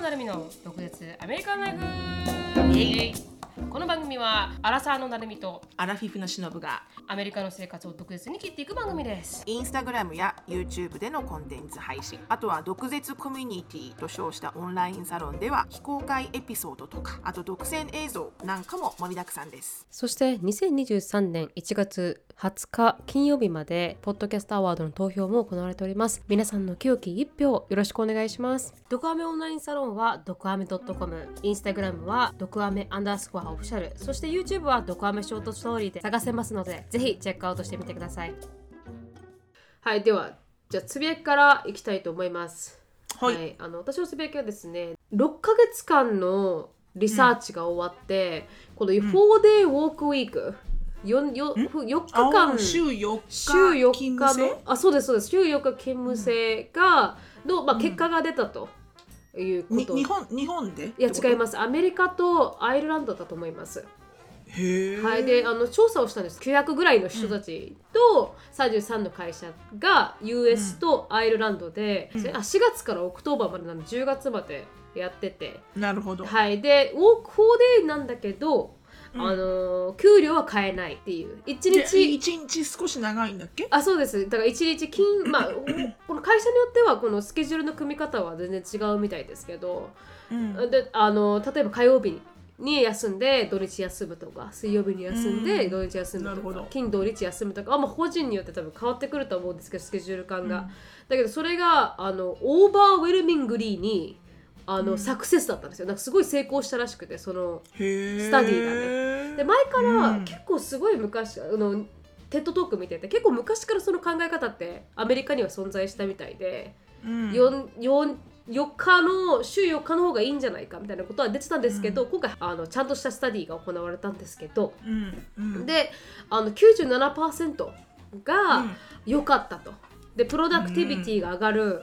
野成美の独舌アメリカンライフ。イエイ。この番組はアラサーの成美とアラフィフのしのぶがアメリカの生活を独舌に切っていく番組です。インスタグラムや YouTube でのコンテンツ配信。あとは毒舌コミュニティと称したオンラインサロンでは非公開エピソードとかあと独占映像なんかも盛りだくさんです。そして2023年1月20日金曜日までポッドキャストアワードの投票も行われております。皆さんの清き一票よろしくお願いします。ドクアメオンラインサロンはドクアメ .com インスタグラムはドクアメアンダースコアオフィシャル。そして YouTube はドクアメショートストーリーで探せますのでぜひチェックアウトしてみてください。はいではじゃあつぶやきからいきたいと思います。はい。あの私のつぶやきはですね6ヶ月間のリサーチが終わって、この 4day walk week 4, 4, 4日間。あ週4日週4日勤務制？のあそうですそうです。週4日勤務制が、の、まあ、結果が出たということ、日本日本で？や違います。アメリカとアイルランドだと思います。はい、であの調査をしたんです。900ぐらいの人たちと33の会社が US とアイルランドで、うん。あ4月から October までなので10月までやってて、なるほど、はい、でウォーク4 day なんだけど、うん。あの給料は変えないっていう。1で日一日少し長いんだっけ？あそうです。だから一日金 まあこの会社によってはこのスケジュールの組み方は全然違うみたいですけど、うん。であの例えば火曜日に休んで土日休むとか水曜日に休んでうん。土日休むなるほど。とか金土日休むとかあ、まあ、個人によって多分変わってくると思うんですけどスケジュール感が、だけどそれがあの overwhelmingly にあの、 success だったんですよ。なんかすごい成功したらしくてその study がね。で前からうん。結構すごい昔、あの TED Talk 見てて結構昔からその考え方ってアメリカには存在したみたいで、うん。四四4日の週4日の方がいいんじゃないかみたいなことは出てたんですけど、今回あのちゃんとしたスタディが行われたんですけど、うんうん。であの97%が良かったと。でプロダクティビティが上がる、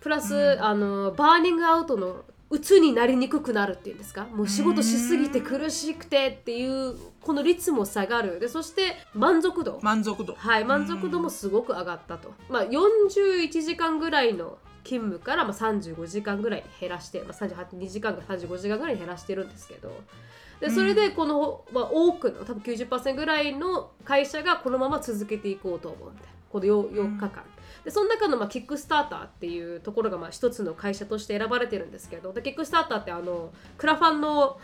プラス、あのバーニングアウトの鬱になりにくくなるっていうんですか？もう仕事しすぎて苦しくてっていうこの率も下がる。でそして満足度。満足度。はい満足度もすごく上がったと、まあ、41時間ぐらいの勤務からまあ35時間ぐらいに減らして、まあ、38 2時間から35時間ぐらいに減らしてるんですけど。でそれでこの、まあ、多くの多分90%ぐらいの会社がこのまま続けていこうと思うみたいなこの 4, 4日間。でその中のまあキックスターターっていうところがまあ一つの会社として選ばれてるんですけどでキックスターターってあのクラファンの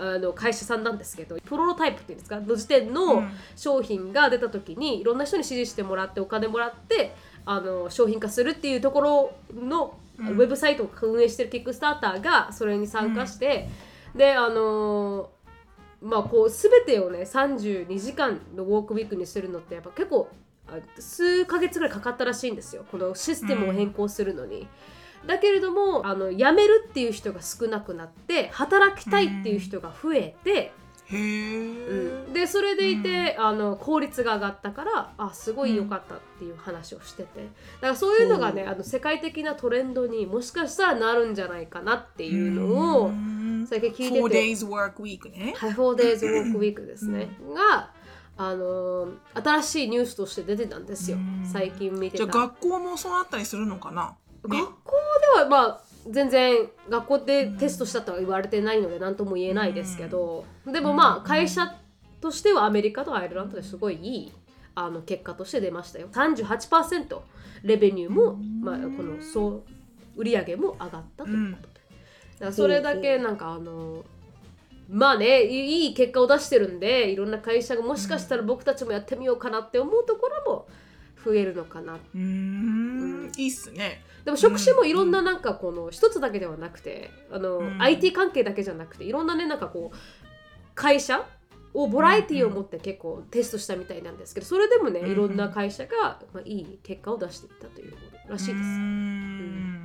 あの会社さんなんですけどプロトタイプっていうんですか？の時点うのん。商品が出た時にいろんな人に支持してもらってお金もらってあの商品化するっていうところのウうん。ェブサイトを運営してるキックスターターがそれに参加して、であのまあこう全てをね32時間のウォークウィークにするのってやっぱ結構あ数ヶ月ぐらいかかったらしいんですよ。このシステムを変更するのに。だけれどもあの辞めるっていう人が少なくなって働きたいっていう人が増えて、へえ、うん。でそれでいて、あの効率が上がったからあすごい良かったっていう話をしてて。だからそういうのがね、あの世界的なトレンドにもしかしたらなるんじゃないかなっていうのを最近聞いてて。4 days work week ね。はい、4days work week ですね、が、あのー新しいニュースとして出てたんですよ。うん。最近見てた。じゃあ学校もそうなったりするのかな？学校ではまあ全然学校でテストしたとは言われてないので何とも言えないですけど、でもまあ会社としてはアメリカとアイルランドですごいいいあの結果として出ましたよ。38%レベニューも、まあ、この総売上も上がったということで、だからそれだけなんかあのまあねいいい結果を出してるんでいろんな会社がもしかしたら僕たちもやってみようかなって思うところも増えるのかな。うーんいいっすね。でも職種もいろんななんかこの一つだけではなくてあの、うん。IT 関係だけじゃなくていろんなねなんかこう会社をバラエティを持って結構テストしたみたいなんですけどそれでもねうん。いろんな会社が、まあ、いい結果を出していったというらしいです。うーん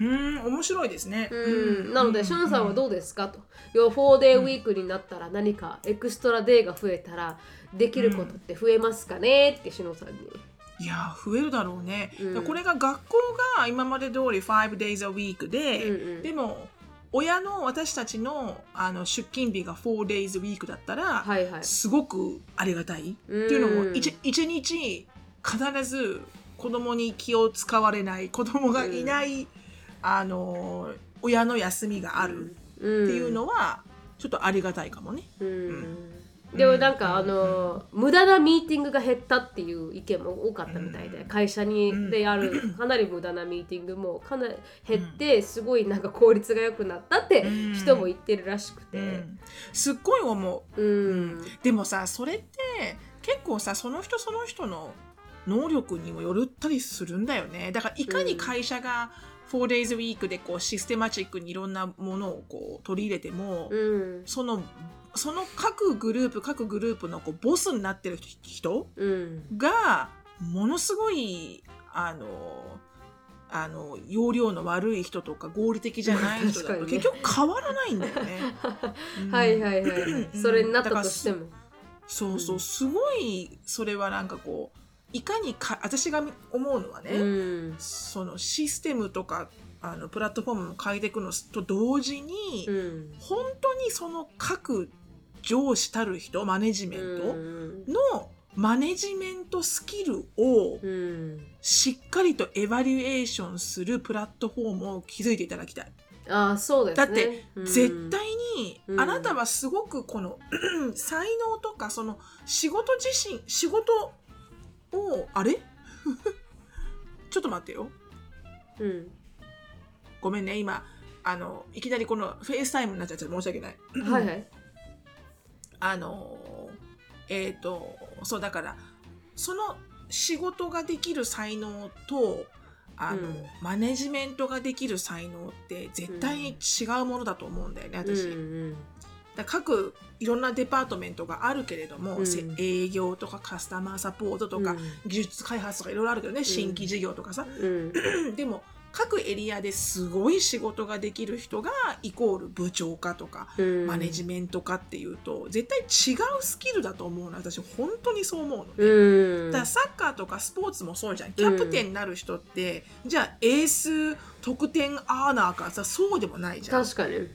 うーん面白いですね。うん、なので、ションさんはどうですかと。要は 4day ウィークになったら何か extra day が増えたらできることって増えますかねってシノさんに。いや増えるだろうね、うん。これが学校が今まで通り5 days a week で、うんうん。でも親の私たちのあの出勤日が4 days a week だったら、はいはい。すごくありがたい、うん。っていうのも一一日必ず子供に気を使われない子供がいない、あの親の休みがあるっていうのはちょっとありがたいかもね。うん。でもなんかあの無駄なミーティングが減ったっていう意見も多かったみたいで会社にであるかなり無駄なミーティングもかなり減ってすごいなんか効率が良くなったって人も言ってるらしくて。うん。すっごい思う。うん。でもさそれって結構さその人その人の能力にもよるったりするんだよね。だからいかに会社が 4days a week でこうシステマチックにいろんなものをこう取り入れても、うん。そのその各グループ各グループのこうボスになってる人うん。がものすごいあのあの容量の悪い人とか合理的じゃない人だと結局変わらないんだよね。うん。はいはいはいそれになったとしても。そうそううん。すごいそれはなんかこういかにか私が思うのはね、うん。そのシステムとかあのプラットフォームを変えていくのと同時に、うん。本当にその各上司たる人マネジメンうん。トのマネジメントスキルをうん。しっかりとエバリエーションするプラットフォームを築いていただきたい。ああそうですね。だってうん。絶対に、うん。あなたはすごくこの 才能とかその仕事自身仕事をあれ？ちょっと待ってよ。うん。ごめんね今あのいきなりこのフェイスタイムになっちゃって申し訳ない。はいはい。あのえっ、とそうだからその仕事ができる才能とあの、うん。マネジメントができる才能って絶対に違うものだと思うんだよね、私。うんだから各いろんな department があるけれども、うん。せ営業とかカスタマーサポートとか、うん。技術開発とかいろいろあるけどね、新規事業とかさ、うん。でも各エリアですごい仕事ができる人がイコール部長かとか、うん。マネジメントかっていうと絶対違うスキルだと思うの私本当にそう思うのね。うん。だからサッカーとかスポーツもそうじゃん。キャプテンになる人って、じゃあエース得点アーナーかさそうでもないじゃん。確かに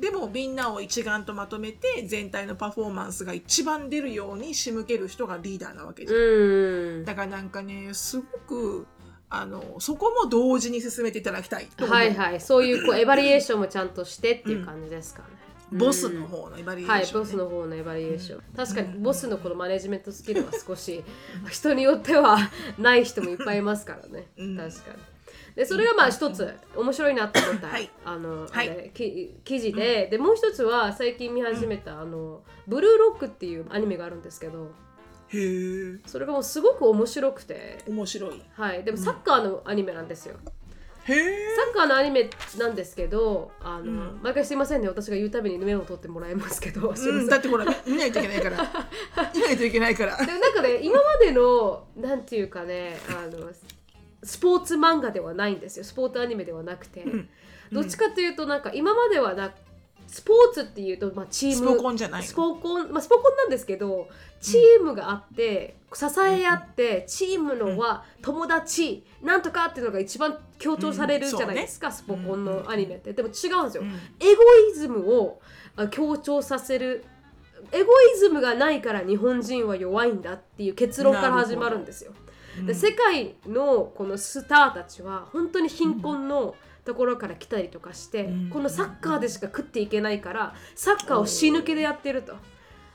でもみんなを一丸とまとめて全体のパフォーマンスが一番出るように仕向ける人がリーダーなわけじゃん、うん。だからなんかねすごくあのそこも同時に進めていただきたいはいはい。そういうこうエバリエーションもちゃんとしてっていう感じですかね、ボスの方のエバリエはい、ーション、ね。ボスの方のエバリエーション、確かにボスのこのマネジメントスキルは少し人によってはない人もいっぱいいますからね、うん。確かにでそれがまあ一つ面白いなと思った、はい。あの、はい。あれき記事で、でもう一つは最近見始めた、あのブルーロックっていうアニメがあるんですけどへえ。それがもうすごく面白くて。面白い。はい。でもサッカーのアニメなんですよ、へえ。サッカーのアニメなんですけどあの、うん。毎回すいませんね。私が言うたびに目を取ってもらいますけどすいませうんん、だってほら見ないといけないから。見ないといけないから。でもなんかね今までのなんていうかねあのスポーツ漫画ではないんですよ。スポーツアニメではなくて、ん。どっちかというとなんか今まではなスポーツっていうと、まあ、チーム。スポコンじゃないの？スポコン、まあ、スポコンなんですけどチームがあって、支え合ってチームのは友達、なんとかっていうのが一番強調されるうんじゃないですか、スポコンのアニメって、でも違うんですよ、うん。エゴイズムをあ強調させる。エゴイズムがないから日本人は弱いんだっていう結論から始まるんですよ。で世界のこのスターたちは本当に貧困のところから来たりとかして、うん。このサッカーでしか食っていけないからサッカーを死ぬ気でやってると。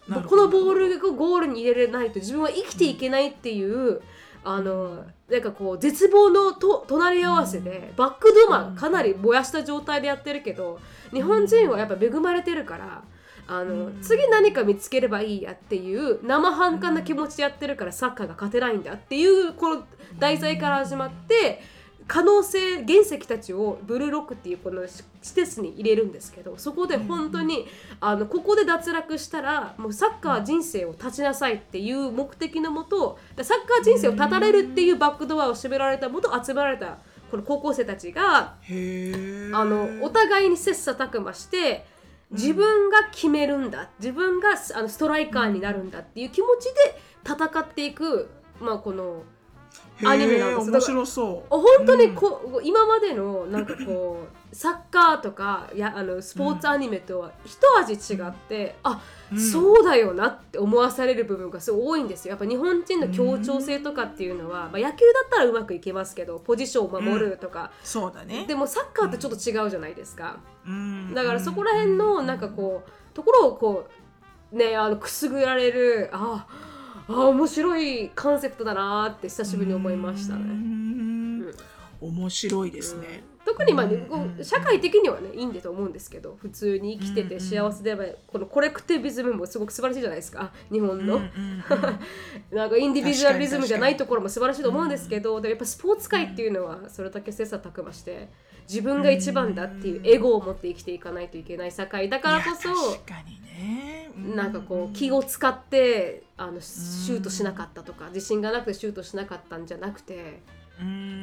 このボールをゴールに入れれないと自分は生きていけないっていう、あのなんかこう絶望のと隣り合わせで、バックドアかなり燃やした状態でやってるけど日本人はやっぱ恵まれてるから。あの次何か見つければいいやっていう生半可な気持ちでやってるからサッカーが勝てないんだっていうこの題材から始まって可能性原石たちをブルーロックっていうこの施設に入れるんですけどそこで本当にあのここで脱落したらもうサッカー人生を立ちなさいっていう目的のもとサッカー人生を絶たれるっていうバックドアを閉められたもと集められたこの高校生たちがあのお互いに切磋琢磨して自分が決めるんだ。自分があのストライカーになるんだっていう気持ちで戦っていく、まあ、このアニメなんです。だから白そう。本当にこ、う今までのなんかこうサッカーとかやあのスポーツアニメとは一味違って、あ、うん。そうだよなって思わされる部分がすごい多いんですよ。やっぱ日本人の協調性とかっていうのは、まあ、野球だったらうまくいけますけどポジションを守るとか、そうだね。でもサッカーってちょっと違うじゃないですか、うん。だからそこら辺のなんかこうところをこうねあのくすぐられるああ面白いコンセプトだなって久しぶりに思いましたうね。ん。面白いですね。特にまあ、ね社会的にはねいいんだと思うんですけど普通に生きてて幸せであればこのコレクティビズムもすごく素晴らしいじゃないですか。日本の、なんかインディビジュアリズムじゃないところも素晴らしいと思うんですけど、でもやっぱスポーツ界っていうのはそれだけ切磋琢磨して自分が一番だっていうエゴを持って生きていかないといけない社会だからこそ確かにね。うなんかこう気を使ってあのシュートしなかったとか自信がなくてシュートしなかったんじゃなくてうん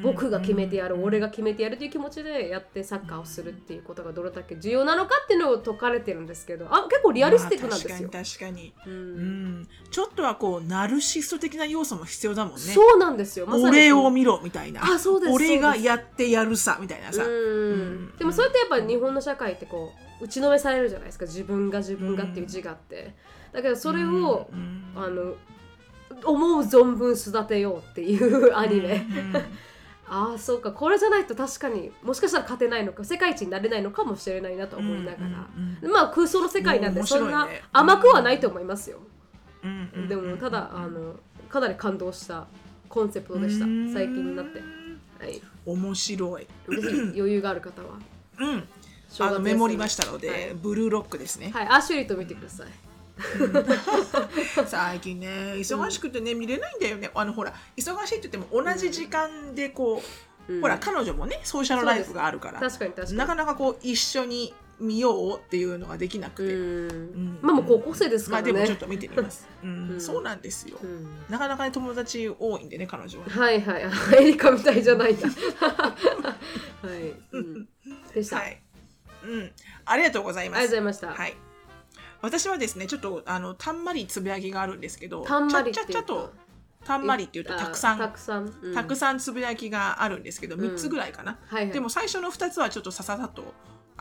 僕が決めてやるうん俺が決めてやるという気持ちでやってサッカーをするっていうことがどれだけ重要なのかっていうのを説かれてるんですけどあ結構リアリスティックなんですよ。まあ確かに確かに。ううんんちょっとはこうナルシスト的な要素も必要だもんね。そうなんですよ。まさに俺を見ろみたいな。あそうです俺がやってやるさみたいなさ。うんでもそれってやっぱ日本の社会ってこう打ちのめされるじゃないですか自分が自分がっていう自我って。だけどそれを、うんあの思う存分育てようっていうアニメ。うんうん。ああそうか。これじゃないと確かにもしかしたら勝てないのか世界一になれないのかもしれないなと思いながら、うんうんまあ空想の世界なんで面そんな甘くはないと思いますよ、うんうんでもただあのかなり感動したコンセプトでした。うん。最近になって、はい、ぜ面白い。ひ余裕がある方は。うん。あのメモりましたので、はい。ブルーロックですね。はい、アシュリーと見てください最近ね忙しくてね見れないんだよね。あのほら忙しいって言っても同じ時間でこう、うん。ほら彼女もねソーシャルライフがあるから、確かに確かに。なかなかこう一緒に見ようっていうのができなくて、うん。ん。まあもう高校生ですからね、まあでもちょっと見てみます。うん。うん。そうなんですよ。うん。なかなかね友達多いんでね彼女はね。はいはい。あエリカみたいじゃないんだ。はい、うん、でした、はい。うん。ありがとうございます。ありがとうございました、はい。私はですね、ちょっとあのたんまりつぶやきがあるんですけど、たんまりちゃっちゃとたんまりっていうとあたくさんたくさん、うん。たくさんつぶやきがあるんですけど、うん3つぐらいかな。はいはい、でも最初の2つはちょっとさささっと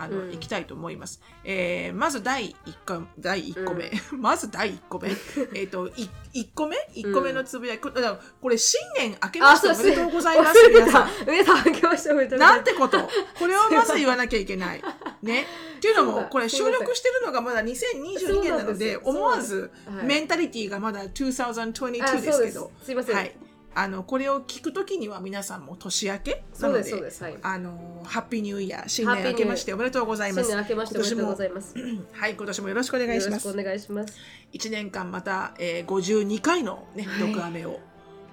あの、うんいきたいと思います。えーまず第1個第一個目、まず第1個目。えっと、い1個目 ?1 個目のつぶやき。これこれ新年明けましておめでとうございます。皆さん。皆さん明けましておめでとうございますなんてこと？これをまず言わなきゃいけない。ね。っていうのも、これ収録してるのがまだ2022年なので、思わずはいメンタリティがまだ2022あですけど、すいません、はい。あの、これを聞くときには皆さんも年明け？そうですそう、ですはい。あの、ハッピーニューイヤー、新年明けましておめでとうございます。新年明けましておめでとうございます。よ はい、今年もよろしくお願いします。ろしくお。願いします。1年間また、えー、52回のね、はい。読アメを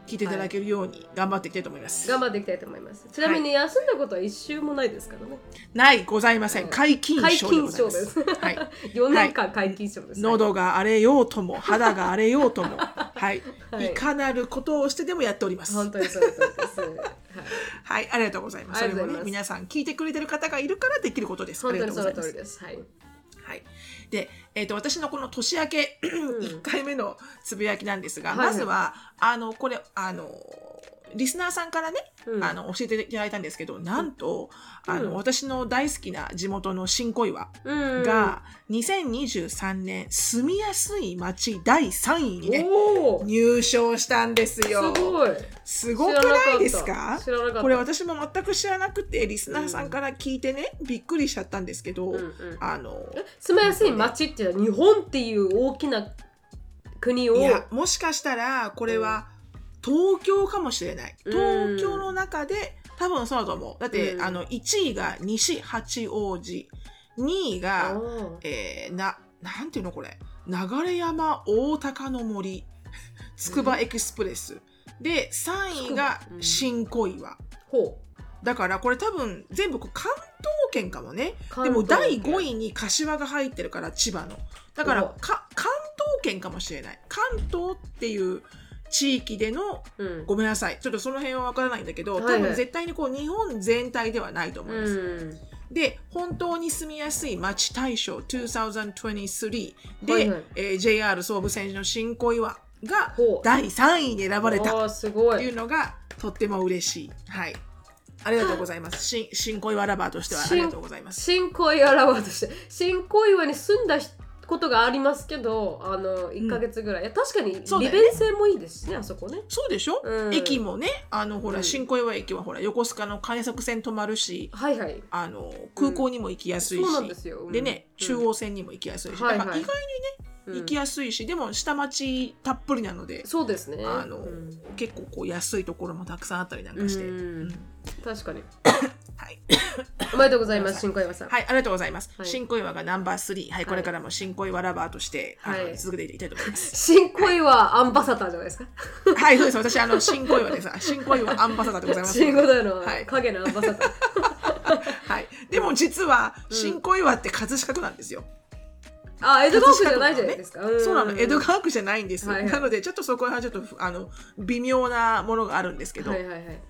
聞いていただけるように頑張っていきたいと思います。頑張っていきたいと思いますちなみに休んだことは一週もないですからねない、ございません。はい解禁症でございます。解禁症はい。4年間皆勤賞です、喉が荒れようとも 肌が荒れようとも、はい、はいい、かなることをしてでもやっております。本当にそうですはいはい、ありがとうございます。それもね皆さん聞いてくれてる方がいるからできることです。本当に。その通りですはいはい。で、えっ、と私のこの年明けん。1回目のつぶやきなんですが、まずはあのこれあのリスナーさんからね、うん。あの教えていただいたんですけど、なんと、あのうん私の大好きな地元の新小岩うん。が、2023年住みやすい街第3位にね入賞したんですすよ。ごい。すごくないですか？これ私も全く知らなくてリスナーさんから聞いてね、びっくりしちゃったんですけど、うんうん。あの住みやすい街っていうのは日本っていう大きな国を？いやもしかしたらこれは東京かもしれない。うん。東京の中で多分そうだと思う。だって、うん。あの1位が西八王子2位が、あえーななんていうのこれ。流山大高の森。つくばエクスプレス、で3位が新小岩、ーほだからこれ多分全部関東圏かもね。うでも第5位位に柏が入ってるから千葉の。だからおか関東圏かもしれない。関東っていう地域でのうん。ごめんなさい。ちょっとその辺はわからないんだけど、はいはい。多分絶対にこう日本全体ではないと思います、うん。で本当に住みやすい街大賞2023で、はいはい。えー JR 総武線の新小岩が第3位に選ばれた。っていいうのがとっても嬉しい。はい。ありがとうございます。新新恋はラバーとしてはありがとうございます。新小岩ラバーとして新小岩に住んだことがありますけどあの1か月ぐらい、いや確かに利便性もいいですしねあそこね。そうでしょ、うん。駅もね、あのほら、うん。新小岩駅はほら横須賀の快速線止まるし、はいはい。あの空港にも行きやすいし、ですよ。でね、うん。中央線にも行きやすいし、だから意外うん。に行きやすいし、でも下町たっぷりなので、そうですね。あの、うん。結構こう安いところもたくさんあったりなんかして、うん。うん。確かに はい、おめでとうございます新小岩さんはい、ありがとうございます。はい新小岩がナンバー3、はい、これからも新小岩ラバーとして、あはいの続けていきたいと思います。新小岩アンバサダーじゃないですかはい、そうです。私、あの、新小岩です。新小岩アンバサダーでございます。新小岩のはい影のアンバサダー はい。でも実は、うん新小岩って葛飾区なんですよ。あ江戸川区じゃないじゃないですか、んそうなの。江戸川区じゃないんです。はいはいなので、ちょっとそこはちょっと、あの、微妙なものがあるんですけど、はいはいはい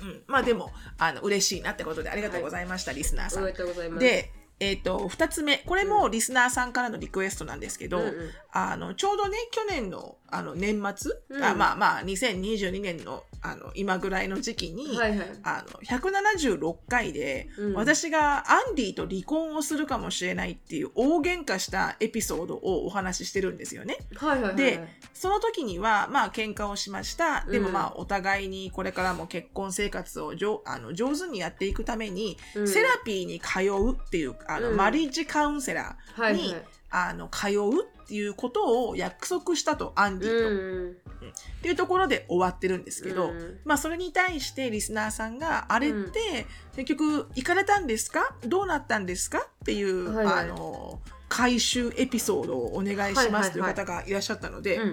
うん、まあでも、あの、嬉しいなってことでありがとうございました、リスナーさん。でとうございますで、えっ、と、二つ目。これもリスナーさんからのリクエストなんですけど、うんうんあの、ちょうどね、去年の、あの、年末、うん。あまあまあ、2022年の、あの、今ぐらいの時期に、はいはい。あの、176回で、うん。私がアンディと離婚をするかもしれないっていう大喧嘩したエピソードをお話ししてるんですよね。はいはいはいでその時には、まあ、喧嘩をしました。でもうんまあ、お互いにこれからも結婚生活をじょあの上手にやっていくために、うん。セラピーに通うっていう、あの、うん。マリッジカウンセラーに、はいはい。あの、通うっていうことを約束したと、アンディと。うん。っていうところで終わってるんですけど、うん。まあそれに対してリスナーさんがあれって結局行かれたんですか？どうなったんですか？っていう、はいはい。あの回収エピソードをお願いしますという方がいらっしゃったので、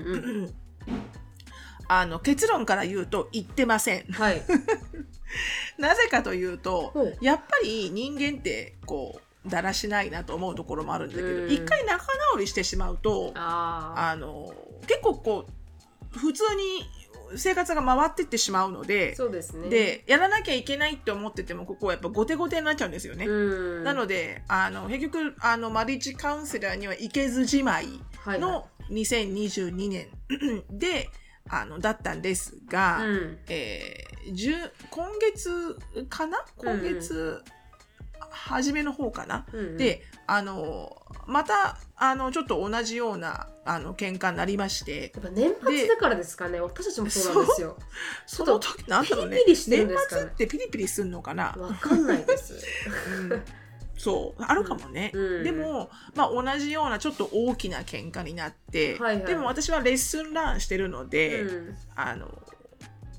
あの結論から言うと言ってません。はい。なぜかというとやっぱり人間ってこうだらしないなと思うところもあるんだけどうん。一回仲直りしてしまうとああの結構こう普通に生活が回ってってしまうのあでそうですね。でやらなきゃいけないって思っててもここはやっぱ後手後手になっちゃうんですよね。うん。なのであの結局あのマリッジカウンセラーには行けずじまいはいはい。の2022年 であのだったんですが、うん。えー10今月かな？今月、初めの方かな、うんうん。であのまたあのちょっと同じようなあの喧嘩になりまして。やっぱ年末だからですかね？私たちもそうなんですよ。その時なんだろうね。ピリピリしてるん年ですかね？末ってピリピリすんのかな、わかんないです。う んそうあるかもね、うん。でも、まあ、同じようなちょっと大きな喧嘩になって、はいはい。でも私はレッスンランしてるので、うん。あの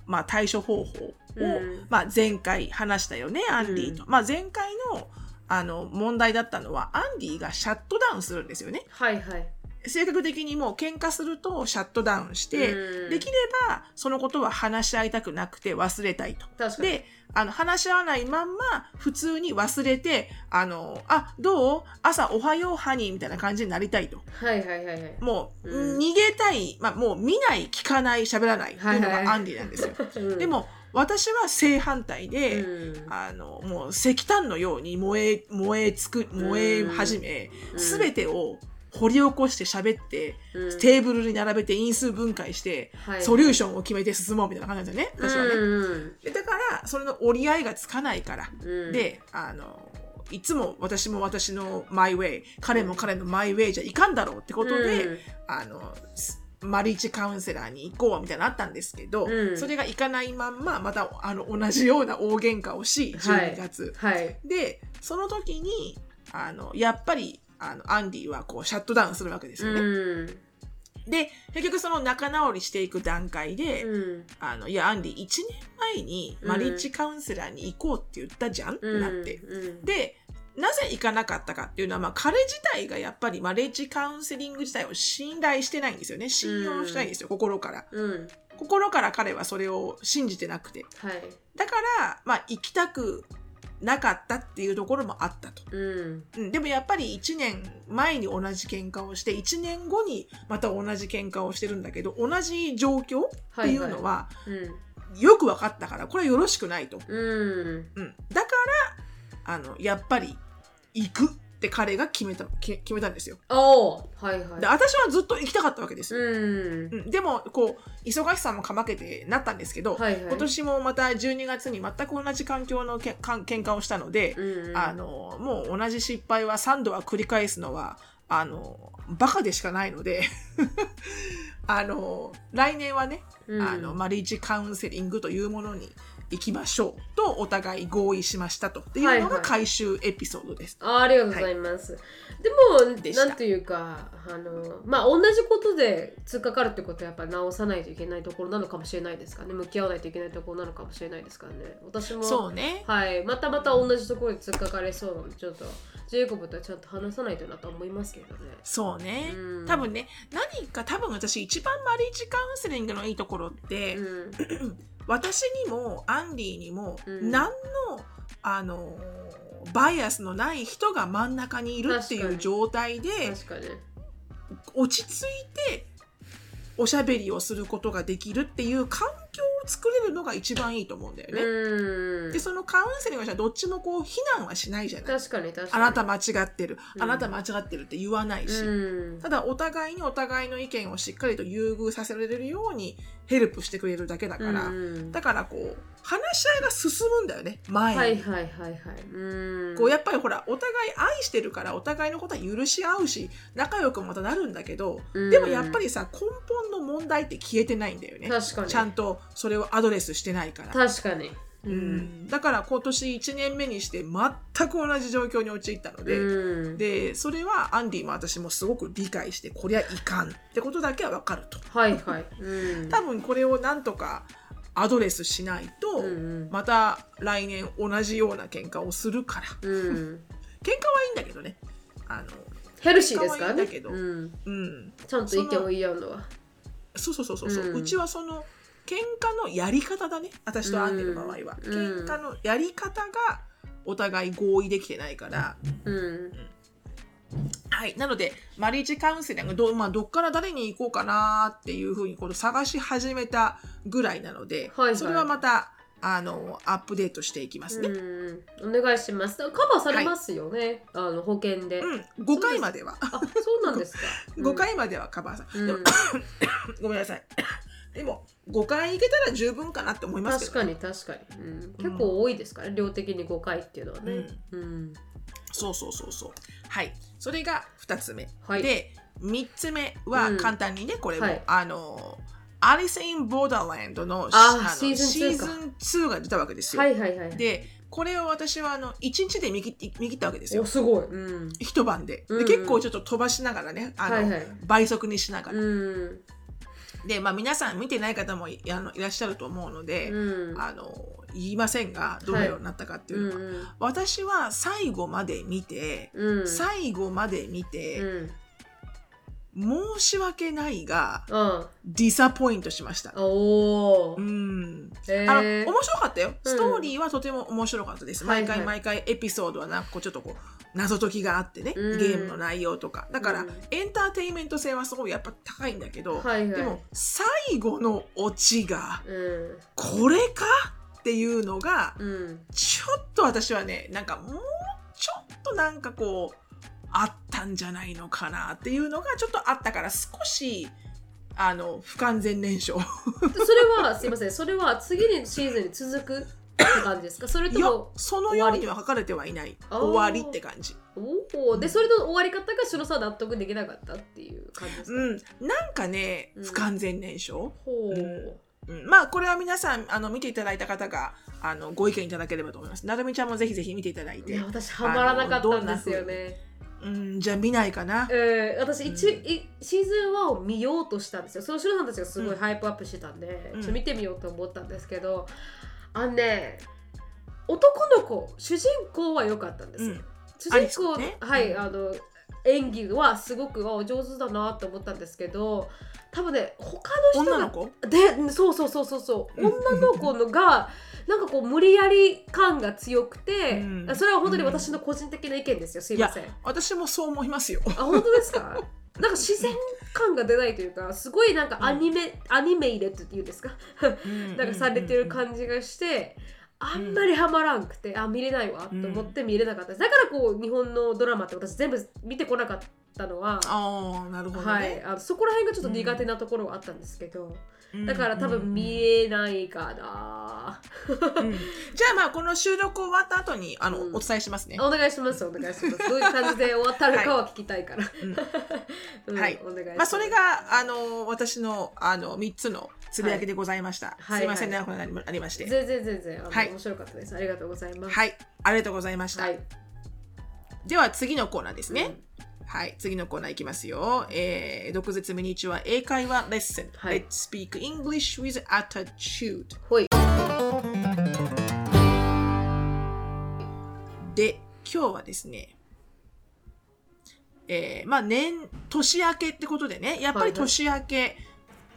まあ、対処方法を、うん。まあ、前回話したよねアンディと、まあ、前回のあの問題だったのはアンディがシャットダウンするんですよね。はいはい。性格的にもう喧嘩するとシャットダウンして、うん。できればそのことは話し合いたくなくて忘れたいと。確かに。であの話し合わないまんま普通に忘れてあのあどう？朝おはようハニーみたいな感じになりたいと。はいはいはいはい。もう、うん。逃げたい、まあ、もう見ない聞かない喋らないっていうのはいはいがアンディなんですよ。うんでも私は正反対で、うん。あのもう石炭のように燃え燃えつく燃え始め、うん。すべてを掘り起こして喋って、うん。テーブルに並べて因数分解して、はい。ソリューションを決めて進もうみたいな感じなんですよね私はね。うんでだからそれの折り合いがつかないから、うん。であのいつも私も私のマイウェイ彼も彼のマイウェイじゃいかんだろうってことで、うん。あのすマリッジカウンセラーに行こうみたいなのあったんですけど、うん。それが行かないまんままたあの同じような大喧嘩をし12月、はい。でその時にあのやっぱりあのアンディはこうシャットダウンするわけですよね。うん。で結局その仲直りしていく段階で、うん。あのいやアンディ1年前にマリッジカウンセラーに行こうって言ったじゃん、ってなって。うん。でなぜ行かなかったかっていうのは、まあ、彼自体がやっぱりマリッジカウンセリング自体を信頼してないんですよね。信用してないんですよ、心から。うん。心から彼はそれを信じてなくて。はい。だから、まあ、行きたくなかったっていうところもあったと、うん。うん、でもやっぱり1年前に同じ喧嘩をして1年後にまた同じ喧嘩をしてるんだけど同じ状況っていうのはうん。よく分かったからこれはよろしくないと、うん。うん、だからあのやっぱり行くって彼が決めた決決めたんですよ。はいはい。で私はずっと行きたかったわけです。よ。うん。うん。でもこう忙しさもかまけてなったんですけど、はいはい。今年もまた12月に全く同じ環境のけかん喧嘩をしたので、うんうん。あのもう同じ失敗は3度は繰り返すのはあのバカでしかないので あの来年はね、うん。あのマリッジカウンセリングというものに行きましょうとお互い合意しましたとっていうのはいはいが回収エピソードです。あありがとうございます。でもでしたなんというかあのまあ同じことで突っかかるってことはやっぱり直さないといけないところなのかもしれないですからね向き合わないといけないところなのかもしれないですからね私もそうね。はいまたまた同じところに突っかかれそうなのでちょっとジェイコブとはちゃんと話さないとなと思いますけどね。そうねうん。多分ね、何か多分私一番マリッジカウンセリングのいいところって、うん 私にもアンディにもうん何の、あのバイアスのない人が真ん中にいるっていう状態で。落ち着いておしゃべりをすることができるっていう環境を作れるのが一番いいと思うんだよね。うんでそのカウンセリングはどっちもこう非難はしないじゃない。確かに確かに。あなた間違ってる、うんあなた間違ってるって言わないし、うんただお互いにお互いの意見をしっかりと優遇させられるようにヘルプしてくれるだけだから、うん。だからこう話し合いが進むんだよね。前に、はいはいはいはい。うん。こうやっぱりほらお互い愛してるからお互いのことは許し合うし仲良くまたなるんだけど、うん。でもやっぱりさ根本の問題って消えてないんだよね。確かに。ちゃんとそれをアドレスしてないから。確かに。ううん。だから今年1年目にして全く同じ状況に陥ったので、うん。でそれはアンディも私もすごく理解してこりゃいかんってことだけは分かると。はいはい。うん。多分これをなんとかアドレスしないと、うんうん。また来年同じような喧嘩をするから。うん、喧嘩はいいんだけどね。あのヘルシーですからね。だけど。うん、うん。ちゃんと意見を言い合うのは。そうそうそうそうそう、ううんちはその喧嘩のやり方だね。私とアンディの場合は、うん。喧嘩のやり方がお互い合意できてないから、うん。はい、なのでマリッジカウンセリングど,、まあ、どっから誰に行こうかなっていうふうにこの探し始めたぐらいなので、はいはい。それはまたあのアップデートしていきますね。うん、お願いします。カバーされますよね、あの保険で、うん、5回までは。あそうなんですか。5回まではカバーさん。うん。で もごめんなさい。でも、5回いけたら十分かなって思いますけど、確かに確かに、うん、結構多いですから、量的に5回っていうのはね、うん。そうそうそうそう。はい。それが2つ目。はい。で、3つ目はうん。簡単にね、これも、はい。あの、アリス・イン・ボーダーランドのシーズン2シーかズン2が出たわけですよ。はいはいはいで、これを私はあの1日で見切見切ったわけですよ。おすごい、うん、一晩で。うんうん。で結構ちょっと飛ばしながらねあの、はいはい。倍速にしながら、うんで、まあ、皆さん見てない方もいあのいらっしゃると思うので、うん。あの言いませんがどのようになったかっていうのは、うん私は最後まで見て、うん。最後まで見て、うん申し訳ないがあディサポイントしました。おおう、ん。へあのー面白かったよ。うん。ストーリーはとても面白かったです。はいはい。毎回毎回エピソードはなんかちょっとこう謎解きがあってね、うん。ゲームの内容とか。だから、うん。エンターテインメント性はすごいやっぱ高いんだけど、はいはい。でも最後のオチがうん。これか？っていうのがうん。ちょっと私はねなんかもうちょっとなんかこうあったんじゃないのかなっていうのがちょっとあったから少しあの不完全燃焼。で それはすいません。それは次にシーズンに続くって感じですか？それといやもそのようには書かれてはいない。終わりって感じ。おおでそれの終わり方が白さ納得できなかったっていう感じですか、うん。なんかねうん。不完全燃焼、ほう、うん。まあこれは皆さんあの見ていただいた方があのご意見いただければと思います。なるみちゃんもぜひぜひ見ていただいて。いや私ハマらなかったんですよね。うん。じゃあ見ないかな。えー、私一、うん。いシーズン1を見ようとしたんですよ。その白さんたちがすごいうん。ハイプアップしてたんで、うん。ちょっと見てみようと思ったんですけど、あのね、男の子、主人公は良かったんです。よ。うん。主人公、ね。はい、うん。あの演技はすごくあ上手だなと思ったんですけど、多分ね、他の人が女の子？でそうそうそうそうそう。うん。女の子のがなんかこう無理やり感が強くて、うん。それは本当に私の個人的な意見ですよ。すいません。私もそう思いますよ。あ本当ですか？なんか自然感が出ないというかすごいなんかアニメ、アニメイレットっていうんですか？なんかされてる感じがして、あんまりハマらんくて、あ見れないわと思って見れなかった。です、だからこう日本のドラマって私全部見てこなかったのは、ああなるほどはい、ね、あのそこら辺がちょっと苦手なところはあったんですけど、うんだから多分見えないかな、うん。じゃあまあこの収録終わった後にあの、うん。お伝えしますね。お願いしますお願いします。どういう感じで終わったのかは聞きたいから、うん。はい。お願いします、まあそれがあの私のあの三つのつぶやきでございました。はい。すいませんはい長くなりありまして。全然全然あの、はい。面白かったです。ありがとうございます。はい、ありがとうございました。はい。では次のコーナーですね。うんはい、次のコーナーいきますよ。えー、毒舌ミニチュア英会話レッスン。はい Let's speak English with attitude. ほいで、今日はですね、えー、まあ年、年明けってことでね、やっぱり年明け、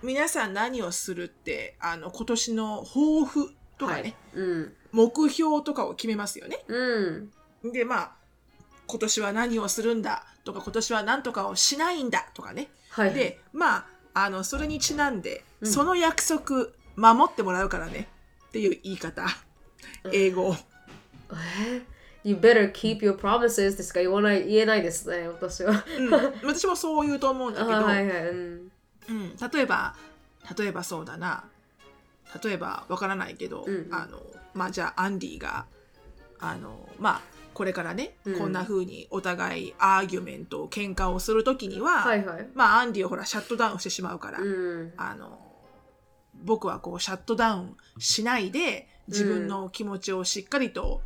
皆さん何をするって、あの、今年の抱負とかね、はい、うん目標とかを決めますよね。うんで、まあ、今年は何をするんだとか、今年は何とかをしないんだとかね。はいで、まあ、あの、それにちなんで、うん。その約束、守ってもらうからね。っていう言い方。英語。え You better keep your promises ですか？言わない言えないですね私は。うん、私もそう言うと思うんだあけど、はいはいうん。うん、例えば、例えばそうだな。例えば、わからないけど、うん。あの、まあ、じゃあ、アンディが、あの、まあ、これからね、うん。こんな風にお互いアーギュメント、喧嘩をするときには、はいはい。まあ、アンディをほら、シャットダウンしてしまうから、うん。あの、僕はこう、シャットダウンしないで、自分の気持ちをしっかりと、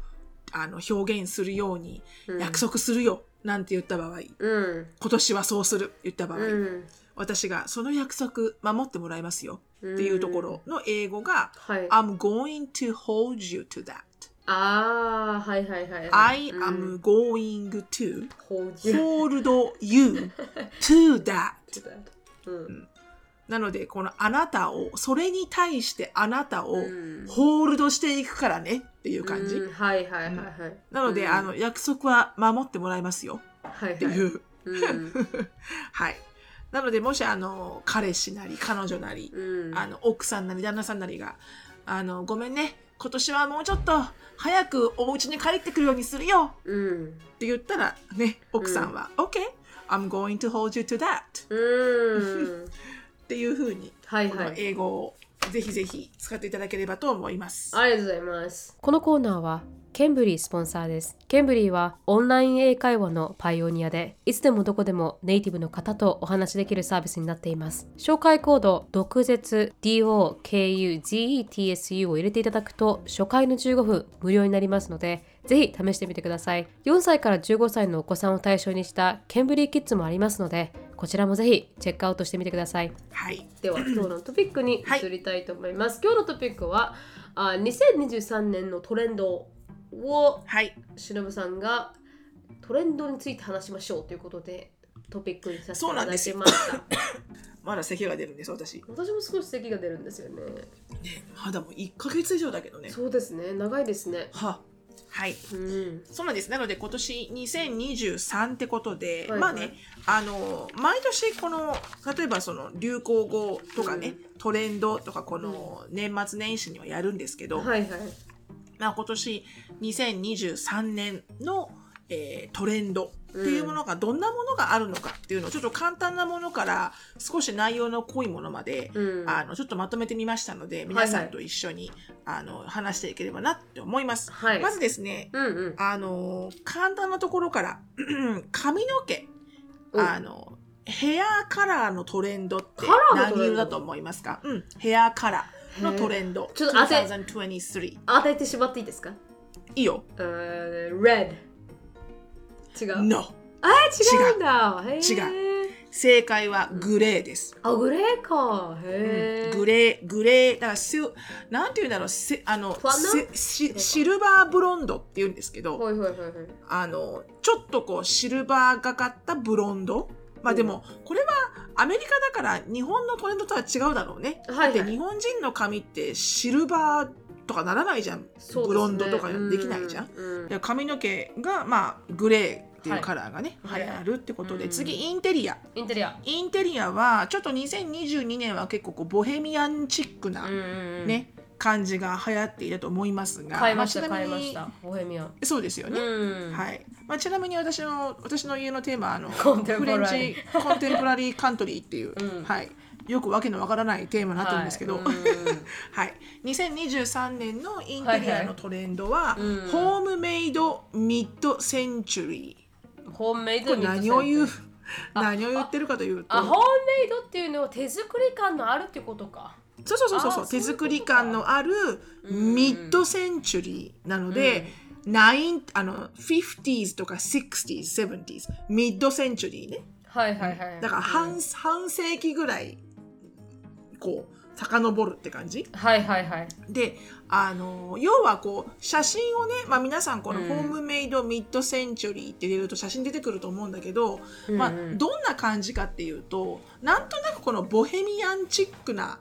あの、表現するようにうん。約束するよ、なんて言った場合、うん。今年はそうする、言った場合、うん。私がその約束守ってもらいますよっていうところの英語が、はい。I'm going to hold you to that. ああはいはいはい I うん。am going to hold you to that. うん。なので、このあなたを、それに対してあなたをうん。ホールドしていくからねっていう感じ。うんはいはいはいはい。なので、うん。あの、約束は守ってもらいますよ。はいはい。っていう。うん。はい。なので、もしあの、彼氏なり彼女なり、うん。あの奥さんなり旦那さんなりが「あのごめんね今年はもうちょっと早くお家に帰ってくるようにするよ」うん。って言ったらね奥さんは「OK I'm going to hold you to that」うん。っていうふうにこのはい。はい英語をぜひぜひ使っていただければと思います。ありがとうございます。このコーナーはケンブリースポンサーです。ケンブリーはオンライン英会話のパイオニアで、いつでもどこでもネイティブの方とお話しできるサービスになっています。紹介コード、毒舌 DOKUGETSU を入れていただくと、初回の15分無料になりますので、ぜひ試してみてください。4歳から15歳のお子さんを対象にしたケンブリーキッズもありますので、こちらもぜひチェックアウトしてみてください。はい、では今日のトピックに移りたいと思います。今日のトピックはあ2023年のトレンドをはい、しのぶさんがトレンドについて話しましょうということでトピックにさせていただきました。まだ咳が出るんです私。ね、私も少し咳が出るんですよね。まだもう1ヶ月以上だけどね。そうですね。長いですね。ははい。うん。そうなんです。なので今年2023ってことで、はいまあね、あの、毎年この、例えばその流行語とかね、トレンドとかこの年末年始にはやるんですけど、はいはい。まあ今年2023年の、えートレンドっていうものがどんなものがあるのかっていうのをちょっと簡単なものから少し内容の濃いものまで、うん。あのちょっとまとめてみましたので皆さんと一緒に、あの話していければなって思います。はい。まずですね、うんうん。あの簡単なところから 髪の毛おあのヘアカラーのトレンドって何色だと思いますか、うん、ヘアカラーのトレンド。ちょっと当て2023当ててしまっていいですか？いいよ。うーん ?Red。違う。No あ違うんだ。違正解はグレーです、あ、グレーか。へー。グレーグレーだからシルなんていうんだろう。せあのシルバーブロンドっていうんですけど、はいはいはいはい。あのちょっとこうシルバーがかったブロンドまあでもこれはアメリカだから日本のトレンドとは違うだろうね、はいはい。だって日本人の髪ってシルバーとかならないじゃん、ね。ブロンドとかできないじゃん、うんうん。で髪の毛がまあグレーっていうカラーがね、はい流行るってことで、うん。次インテリア。インテリア。インテリアはちょっと2022年は結構こうボヘミアンチックな、ね感じが流行っていたと思いますが。買いましたあちなみに買いました。ボヘミアン。そうですよね、うん。はい。まあ、ちなみに私の私の家のテーマはあのフレンチコンテンポラリーカントリーっていう、うん。はい、よくわけのわからないテーマになってるんですけど、は はい。いうん2023年のインテリアのトレンドは、はいはいうん。ホームメイドミッドセンチュリホームメイド何を言う何を言ってるかというと。あホームメイドっていうのは手作り感のあるってことかそうそうそうそう手作り感のあるうんミッドセンチュリーなので、9あの 50s とか 60s、70s ミッドセンチュリーね。はいはいはいだから半,、うん。半世紀ぐらいこう遡るって感じ。はいはいはい。であの要はこう写真をね、まあ、皆さんこのうん。ホームメイドミッドセンチュリーって入れると写真出てくると思うんだけど、まあうん。うん、どんな感じかっていうとなんとなくこのボヘミアンチックな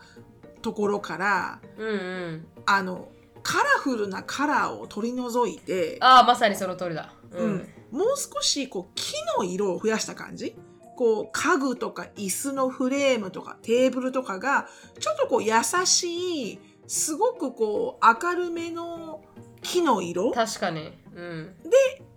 ところからうんうん。あのカラフルなカラーを取り除いて、ああまさにその通りだ。うん。もう少しこう木の色を増やした感じ？こう家具とか椅子のフレームとかテーブルとかがちょっとこう優しいすごくこう明るめの木の色？確かに。うん。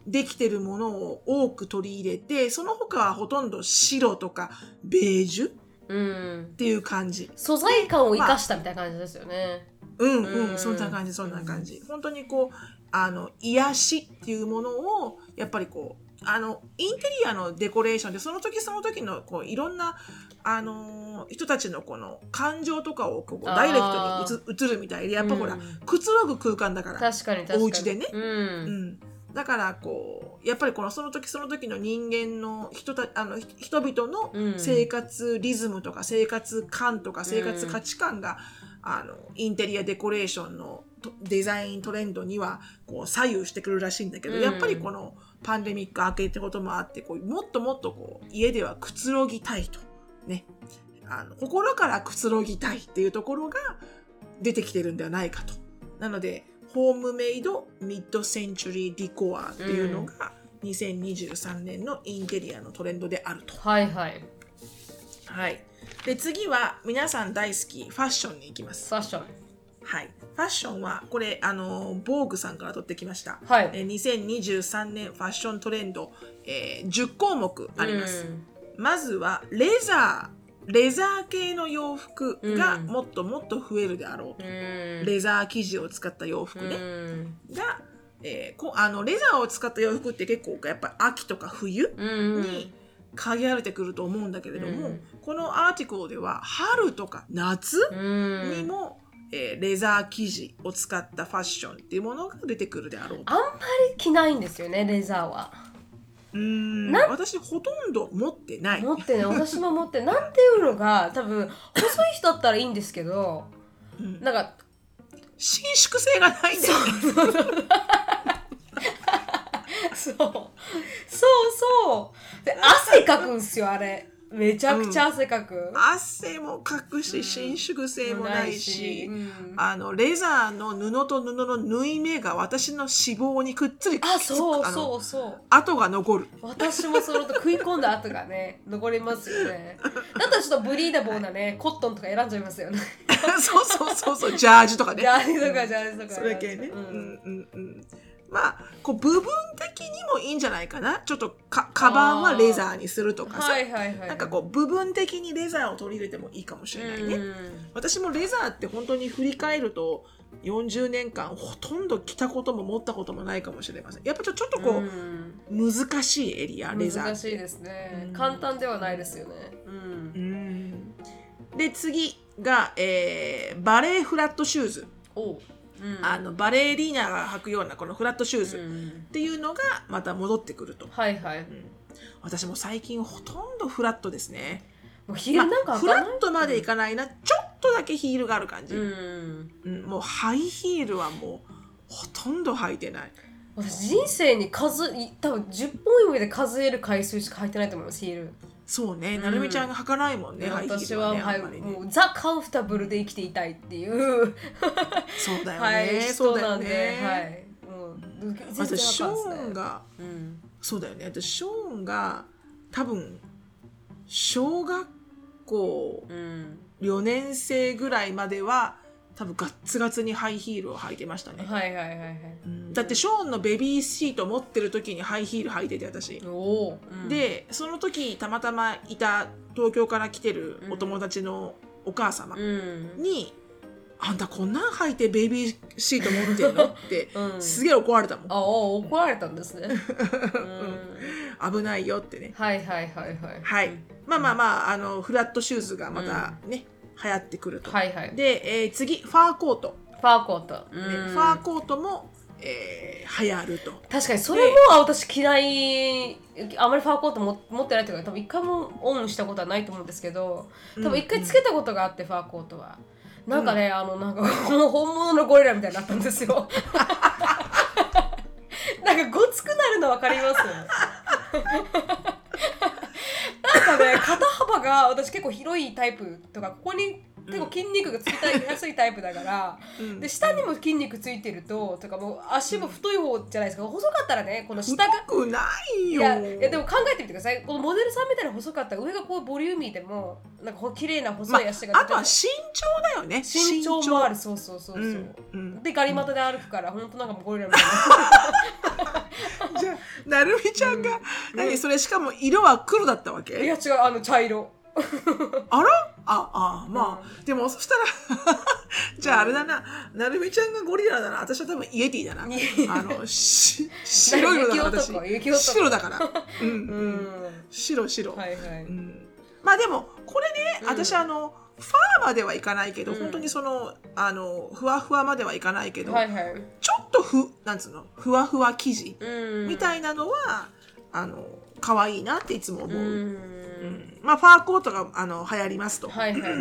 できてるものを多く取り入れてその他はほとんど白とかベージュ？っうん。ていう感じ。素材感を生かしたみたいな感じですよね、うんううん。んそんな感じそんな感じ。本当にこうあの癒しっていうものをやっぱりこうあのインテリアのデコレーションでその時その時のこういろんなあのー人たちのこの感情とかをこうダイレクトに映映るみたいでやっぱほら、うん。くつろぐ空間だから、確かに確かに。お家でね。うん、うん、だからこうやっぱりこのその時その時の人間の人たあのひ人々のうん。生活リズムとか生活感とか生活価値観が、あのインテリアデコレーションのとデザイントレンドにはこう左右してくるらしいんだけど、うん。やっぱりこのパンデミック明けってこともあってこうもっともっとこう家ではくつろぎたいとね。あの心からくつろぎたいっていうところが出てきてるんではないかと。なのでホームメイドミッドセンチュリーディコアっていうのが、2023年のインテリアのトレンドであると。はいはいはい。で、次は皆さん大好き、ファッションに行きます。ファッションはい。ファッションは、これ、あの、ボーグさんから取ってきました。はいえー2023年ファッショントレンド、えー10項目あります。まずは、レザー。レザー系の洋服がうん。もっともっと増えるであろう。と。うん。レザー生地を使った洋服ね。うん。が、えーこあのレザーを使った洋服って結構やっぱ秋とか冬うん。に限られてくると思うんだけれども、うん。このアーティクルでは春とか夏うん。にも、えーレザー生地を使ったファッションっていうものが出てくるであろうと。あんまり着ないんですよねレザーはうーん。な私ほとんど持ってない。持ってね 私も持ってなんていうのが多分細い人だったらいいんですけどうん。なんか伸縮性がないんだよね。そう。そうそう。で汗かくんすよあれめちゃくちゃ汗かく、汗もかくし伸縮性もないし。うんあのレザーの布と布の縫い目が私の脂肪にくっつりあそうそうそう。跡が残る。私もそのと食い込んだ跡がね残りますよね。だったらちょっとブリーダボーなねコットンとか選んじゃいますよね。そうそうそうそうジャージとかね。ジャージとかジャージとかそれ系ね、ううん。んうんうんまあこう部分的にもいいんじゃないかな？ちょっとかカバンはレザーにするとかさ、はいはいはい。なんかこう部分的にレザーを取り入れてもいいかもしれないね、うん。私もレザーって本当に振り返ると40年間ほとんど着たことも持ったこともないかもしれません。やっぱちょちょっとこう、うん。難しいエリアレザー難しいですね、うん。簡単ではないですよね。うん。うん。で次が、えーバレーフラットシューズ、おう、うん、あのバレリーナが履くようなこのフラットシューズっうん。ていうのがまた戻ってくると、はいはい。うん。私も最近ほとんどフラットですね、もうヒールなんかまあフラットまでいかないな。ちょっとだけヒールがある感じ、うん。うん。もうハイヒールはもうほとんど履いてない。私人生に数い多分10本指で数える回数しか履いてないと思いますヒールそうね、うん。なるみちゃんが履かないもんね、ハイヒ私ールはね、ははいねもうザ・カンフタブルで生きていたいっていう。そうだよね、はいそうだよね、はい、もう私ショーンがうん。そうだよね。私ショーンが多分小学校うん。4年生ぐらいまでは多分ガッツガツにハイヒールを履いてましたね、はいはいはいはい。うん。だってショーンのベビーシート持ってる時にハイヒール履いてて私、うん、でその時たまたまいた東京から来てるお友達のお母様うん。に「あんたこんなん履いてベビーシート持ってんの?」って うん。すげえ怒られたもん。あお怒られたんですね、うん、危ないよってね。はいはいはいはい。はい。まあまあまああのフラットシューズがまたね、流行ってくると、はいはい。で、えー次ファーコート、ファーコート、ねうん。ファーコートも、えー流行ると。確かにそれもあ私嫌い。あまりファーコートも持ってないというか多分一回もオンしたことはないと思うんですけど多分一回つけたことがあって、ファーコートは。なんかね、あのなんかもう 本物のゴリラみたいになったんですよ。なんかごつくなるの分かります？ね肩幅が私結構広いタイプとかここに結構筋肉がつきたいやすいタイプだから、うん。で下にも筋肉ついてるととかもう足も太い方じゃないですか。細かったらねこの下が太くないいよやいやでも考えてみてください。このモデルさんみたいな細かったら上がこうボリューミーでもなんかこう綺麗な細まい足があ、あとは身長だよね。身長もある。そうそうそうそう、うん。うん。でガリ股で歩くから本当なんかもうゴリラみたいな じゃあなるみちゃんが、何それしかも色は黒だったわけ？いや違うあの茶色。あら？ああまあ、でもそしたら じゃああれだな。なるみちゃんがゴリラだな。私は多分イエティだな。あのし 白いのだから私白だから。うん、ううんん。白白、はいはい、うん、まあでもこれね、うん。私あのファーまではいかないけど、うん。本当にそのあのふわふわまではいかないけど、はいはい。ちょっとふなんつうの？ふわふわ生地うん。みたいなのは、あの可愛いなっていつも思う、うん。うん。まあファーコートがあの流行りますと、はいはい。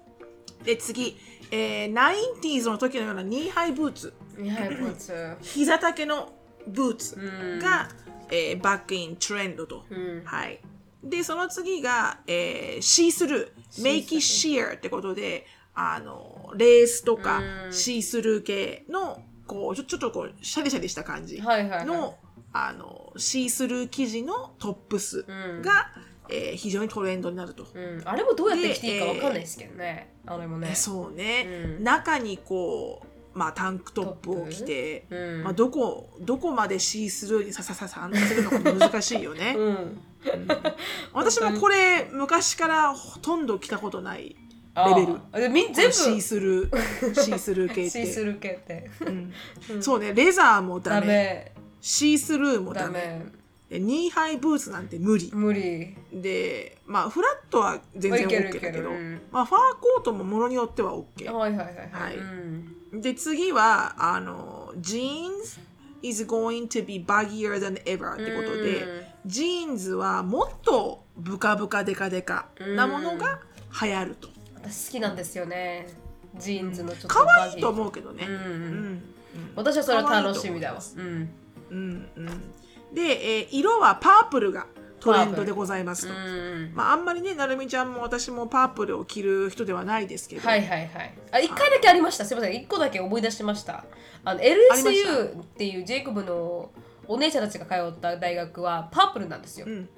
で次、えー、90s の時のようなニーハイブーツはいこいつ膝丈のブーツうん。が、えーバックイントレンドと、うん。はい。でその次が、えー、シースルーメイキーシーってことであのレースとかうん。シースルー系のこうちょちょっとこうシャリシャリした感じの、はいはいはい。あのシースルー生地のトップスうん。が、えー非常にトレンドになると。うん、あれもどうやって着ていいかわかんないですけどね、あれもね。えそうね、うん。中にこう、まあ、タンクトップを着て、うんまあ、どこどこまでシースルーにささささんするのか難しいよね。うん私もこれ昔からほとんど着たことないあレベル全部シースルーシースルー系ってシースルー系ってうんうんそうねレザーもダメシースルーもダダメニーハイブーツなんて無理。無理。でまあフラットは全然 OK だけどうん。まあ、ファーコートもものによっては OK はいはいはいはい。うん。で次はあの jeans is going to be baggier than ever ってことで、うん。ジーンズはもっとブカブカデカデカなものが流行ると。私好きなんですよね。ジーンズのちょっと可愛いと思うけどね。うん。うん。うん。私はそれは楽しみだわ。可うん。うん。うんで、えー色はパープルがトレンドでございますと、うんまあ、あんまりねなるみちゃんも私もパープルを着る人ではないですけど、はいはいはい。あ一回だけありました。すみません。一個だけ思い出しました。あの LSU っていうジェイコブのお姉ちゃんたちが通った大学はパープルなんですよ、うん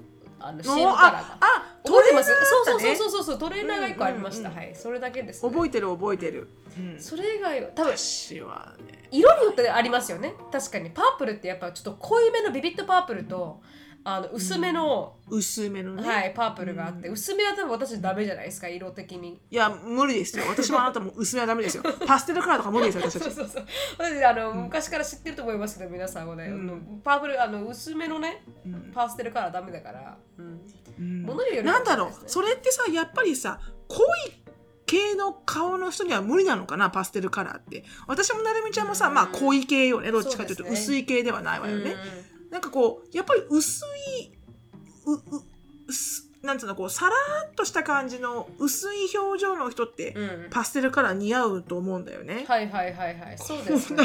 あのお CM カラーが。ああ覚えてます？そうだったね。そうそうそうそうトレーナーが一個ありました、うんうんはいそれだけです、ね、覚えてる覚えてる、うん、それ以外は多分私はね。色によってありますよね。確かに。パープルってやっぱちょっと濃いめのビビットパープルとあの薄めの、薄めのね、はい、パープルがあって、うん。薄めは多分私ダメじゃないですか色的に。いや、無理ですよ。私もあなたも薄めはダメですよ。パステルカラーとか無理ですよ、私たち。そうそうそう。私あの、昔から知ってると思いますけど皆さんはね、うん。パープルあの薄めのねうん。パステルカラーダメだから、うん。うん。物によるなんだろう。それってさ、やっぱりさ、濃い系の顔の人には無理なのかな、パステルカラーって。私もなるみちゃんもさ、うん。まあ濃い系よね。どっちかというと薄い系ではないわよね。うんなんかこう、やっぱり薄い、う、う、すなんつうの、こう、さらっとした感じの薄い表情の人って、うん。パステルカラー似合うと思うんだよね。はいはいはいはい。そうですね。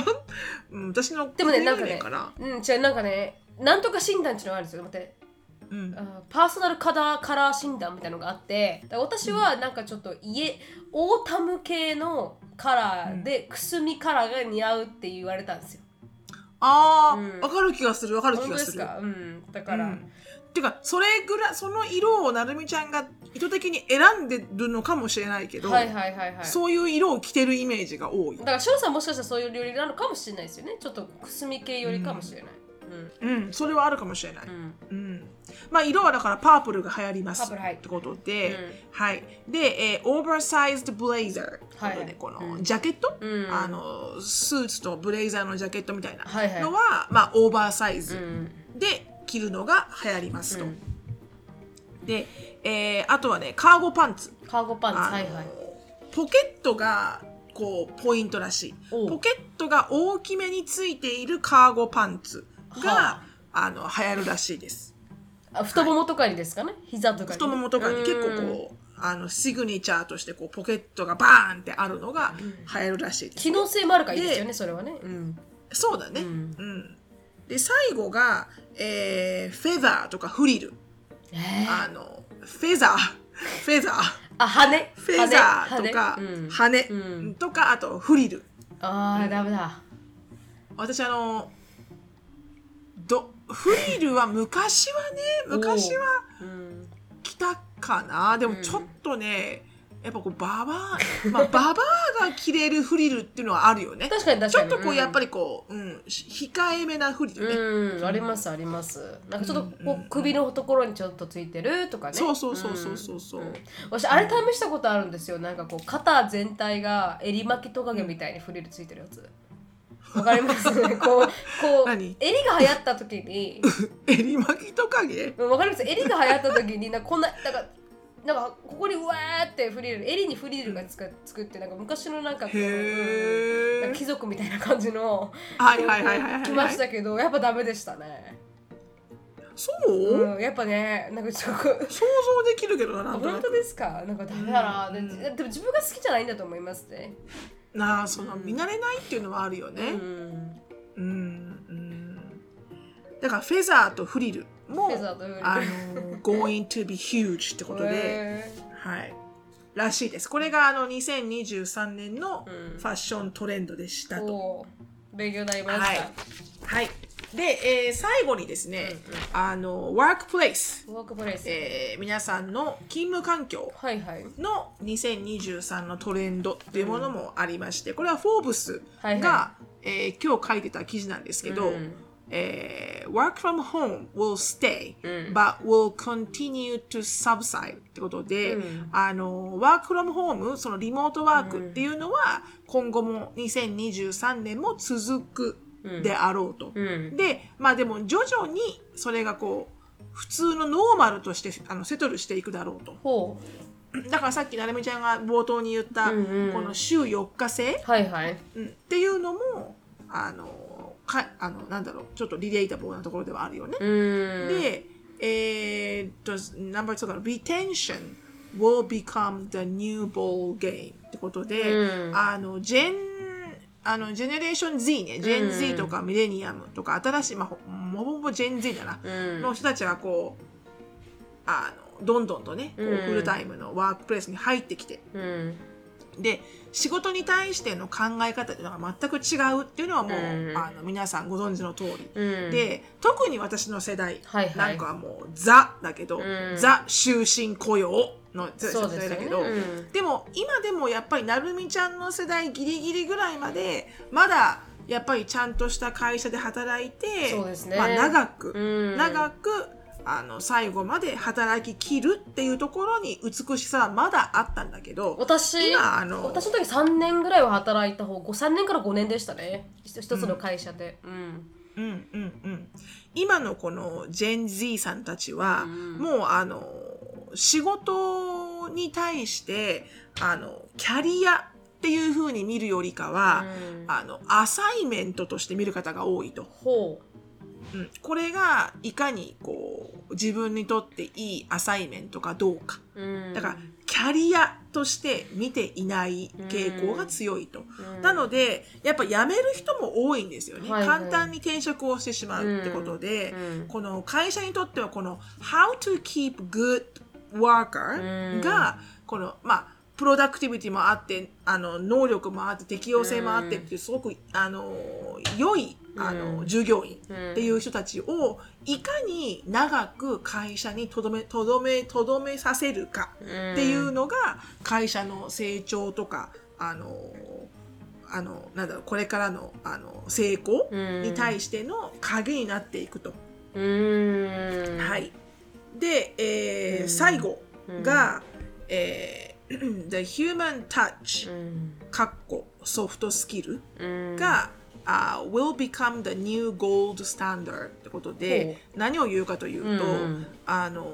うん私のでもね国なんかねかな。うんじゃあなんかねなんとか診断っていうのがあるんですよ。待って。うんあパーソナルカラーカラー診断みたいなのがあって私はなんかちょっと家オータム系のカラーでくすみカラーが似合うって言われたんですよ。ああ、わ、うん。かる気がするわかる気本当がすすか？うん。だから、うん。てかそれぐらいその色をなるみちゃんが意図的に選んでるのかもしれないけど、はいはいはいはい。そういう色を着てるイメージが多い。だ。から翔さんもしかしたらそういう料理なのかもしれないですよね。ちょっとくすみ系よりかもしれない。うん、それはあるかもしれない。うん、うん。うん。まあ、色はだからパープルが流行ります。ってことで、うん。はい。で、えー、オーバーサイズドブレイザーってここのうん。ジャケット、うん。あの、スーツとブレイザーのジャケットみたいな。のは、まあ、オーバーサイズうん。で着るのが流行りますと。うん。で、えーあとはね、カーゴパンツ。カーゴパンツ。はいはい。ポケットがこうポイントらしい。ポケットが大きめについているカーゴパンツが、はあの流行るらしいですあ太ももとかにですかね？膝とかに。太ももとかに。結構うんこうあのシグネチャーとしてこうポケットがバーンってあるのが流行るらしいです、機能性もあるからいいですよねそれはね。うん。そうだね、ううん。んで最後が、えーフェザーとかフリル。えー。あのフェザー。フェザー。あ羽フェザーとか羽羽うん。とかあとフリル。ああダメだ。私あのどフリルは昔はね昔はうん。着たかな。でもちょっとね、やっぱこうババア まあババアが着れるフリルっていうのはあるよね。確かに確ちょかにっとこうやっぱりりこう、うん、し控えめなフリルね、うんありますあります。なんかちょっとこうんうんう首のところにちょっとついてるとかね。そうそうそうそうそうそう、ん。私あれ試したことあるんですよ。なんかこう肩全体が襟巻きトカゲみたいにフリルついてるやつわかりますこうこう何？襟が流行った時に。襟巻きトカゲ？うんわかります。襟が流行った時になこんななんかなんかここにうわーってフリル襟にフリルがつく作ってなんか昔のなんかこう、なんか貴族みたいな感じのはいはいはいはいはい来ましたけどやっぱダメでしたね。そう、うん、やっぱねなんかちょっと想像できるけどななんとなく。本当ですか？なんかダメだな、でうん。でも自分が好きじゃないんだと思いますね。なあその見慣れないっていうのはあるよね、うん。うんうん。だからフェザーとフリルもあの going to be huge ってことで、へはい。らしいです。これがあの2023年のフうん。ァッショントレンドでしたー。と、勉強になりました。はい。はいで、えー最後にですね、あのワークプレイス、ワークプレイス。えー皆さんの勤務環境。の2023のトレンドっていうものもありまして、これはフォーブスが、はいはえー今日書いてた記事なんですけど、うんえー work from home will stay、うん。but will continue to subside ってことで、うん。あの work from home そのリモートワークっていうのは今後も2023年も続くであろうと。うん。でまあでも徐々にそれがこう普通のノーマルとしてあのセトルしていくだろうと。ほだからさっきなるみちゃんが冒頭に言った、うんうんこの週4日制、う。はいはい。うんっていうのもあのかあのなんだろうちょっとリレータブルなところではあるよね。うん。で、えーっと、ナンバー2が retention will become the new ball game ってことで、うんあの、ジェン、あの、ジェネレーション Z ね、ジェン Z とかミレニアムとか、新しい、まあ、ほほぼほぼジェン Z だな、うん。の人たちがこう、あの、どんどんとね、こううん。フルタイムのワークプレイスに入ってきて、うん。で仕事に対しての考え方っていうのが全く違うっていうのはもう、うん。あの皆さんご存知の通り、うん。で特に私の世代はいはい。なんかはもうザだけど、うん。ザ終身雇用の世代だけど、うん。でも今でもやっぱりなるみちゃんの世代ギリギリぐらいまでまだやっぱりちゃんとした会社で働いてそうですね。まあ、長く、うん。長くあの最後まで働き切るっていうところに美しさはまだあったんだけど私今あの私の時3年ぐらいは働いた方3年から5年でしたね。一一つの会社で、うん。うんうんうん、今のこのジェン Z さんたちは、うん。もうあの仕事に対してあのキャリアっていう風に見るよりかは、うん。あのアサイメントとして見る方が多いと、ほう。ん、これがいかにこう自分にとっていいアサイメントかどうか。う、うん、だからキャリアとして見ていない傾向が強いと。うん。なので、やっぱ辞める人も多いんですよね。はいはい。簡単に転職をしてしまうってことで、うん。この会社にとってはこの How to keep good worker うん。が、この、まあ、プロダクティビティもあって、あの、能力もあって、適応性もあってっていう、すごく、あの、良いあの、うん。従業員うん。っていう人たちをいかに長く会社にとどめとどめとどめさせるかっていうのが会社の成長とかあのあのなんだろうこれからのあの成功に対しての鍵になっていくと。はい、で、えーうん。最後が、えー The Human Touch うん。かっこソフトスキルうん。が、あ will become the new gold standard ってことで何を言うかというと、うんあの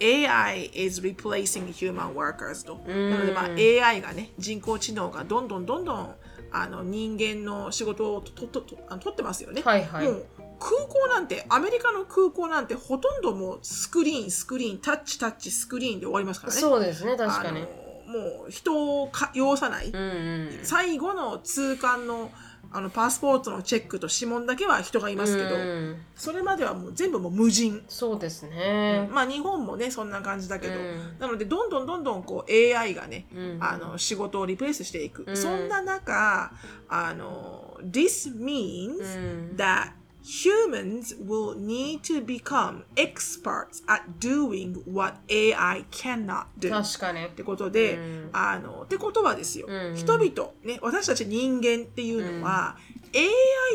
AI is replacing human workers と、うん。なので、まあ、AI がね人工知能がどんどんどんどんあの人間の仕事をとととあの取ってますよね、はいはい。もう空港なんてアメリカの空港なんてほとんどもうスクリーンスクリーンタッチタッチスクリーンで終わりますからね。そうですね確かに。あのもう人をか要さない、うん。うん最後の通関のあのパスポートのチェックと指紋だけは人がいますけど、うん。それまではもう全部もう無人、そうですね。まあ日本もねそんな感じだけど、うん。なのでどんどんどんどんこう AI がね、うん。あの仕事をリプレイスしていく、うん。そんな中あの This means うん。that humans will need to become experts at doing what AI cannot do. 確かに。ってことで、うん。あのってことはですよ、うん。人々、ね、私たち人間っていうのは、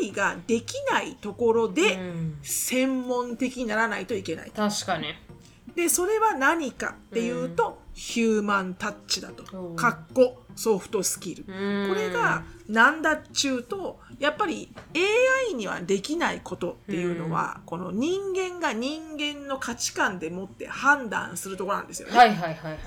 AI ができないところでうん。専門的にならないといけない。確かに。でそれは何かっていうと、ヒューマンタッチだと。うん。かっこソフトスキル。ここれがなんだっちゅうとやっぱり AI にはできないことっていうのは、この人間が人間の価値観でもって判断するところなんですよね。はいはいはいはい。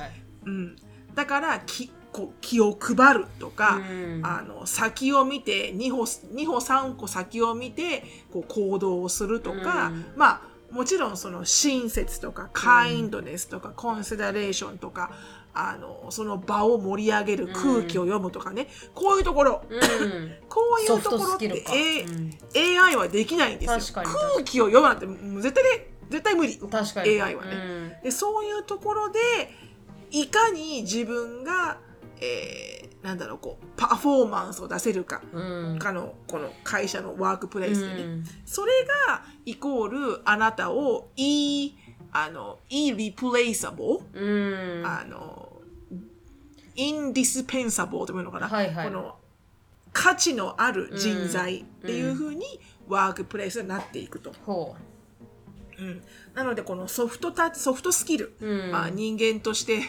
うん、だから気こう気を配るとか、うん。あの先を見て2歩2歩3歩先を見てこう行動をするとか、うん。まあもちろんその親切とかカインドネスとか、コンシダレーションとかあのその場を盛り上げる空気を読むとかね、こういうところ、うん。こういうところって AI はできないんですよ。空気を読むなんて絶対ね絶対無理。確かに。AI はね。うん。でそういうところでいかに自分が、えーなんだろうこうパフォーマンスを出せるかうん。かのこの会社のワークプレイスでね、うん。それがイコールあなたをいいあの irreplaceable、うん。あの indispensable というのかな、はいはい。この価値のある人材っていうふうにワークプレイスになっていくと。ほう。ん、なのでこのソフトタソフトスキル、うん。まあ、人間として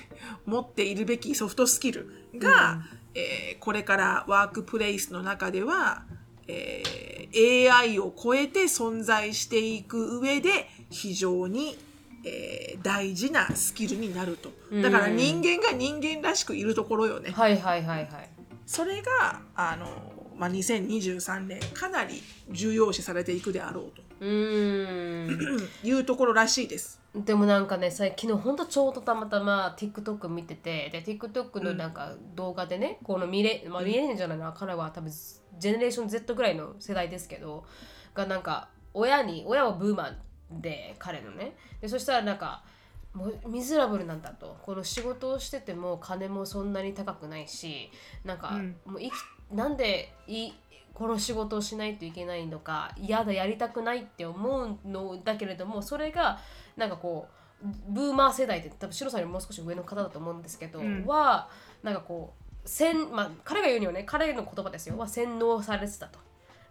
持っているべきソフトスキルが、えーこれからワークプレイスの中では、えー AI を超えて存在していく上で非常に、えー大事なスキルになると。だからうん人間が人間らしくいるところよね、うはいはいはいはい。それがあの、まあ、2023年かなり重要視されていくであろうと。うーん。いうところらしいです。でもなんかね最昨日ほんとちょうどたまたま TikTok 見ててで TikTok のなんか動画でね、このミレ、まあ、ミレニアルじゃないな彼は多分ジェネレーション Z ぐらいの世代ですけどがなんか親に親はブーマンで彼のね。でそしたらなんかもうミズラブルなんだと。この仕事をしてても金もそんなに高くないしなんか、うん。もう生きなんでいこの仕事をしないといけないのか嫌だやりたくないって思うのだけれどもそれがなんかこうブーマー世代って多分白さんよりもう少し上の方だと思うんですけど、うん。はなんかこう洗まあ彼が言うにはね彼の言葉ですよ。は洗脳されてたと。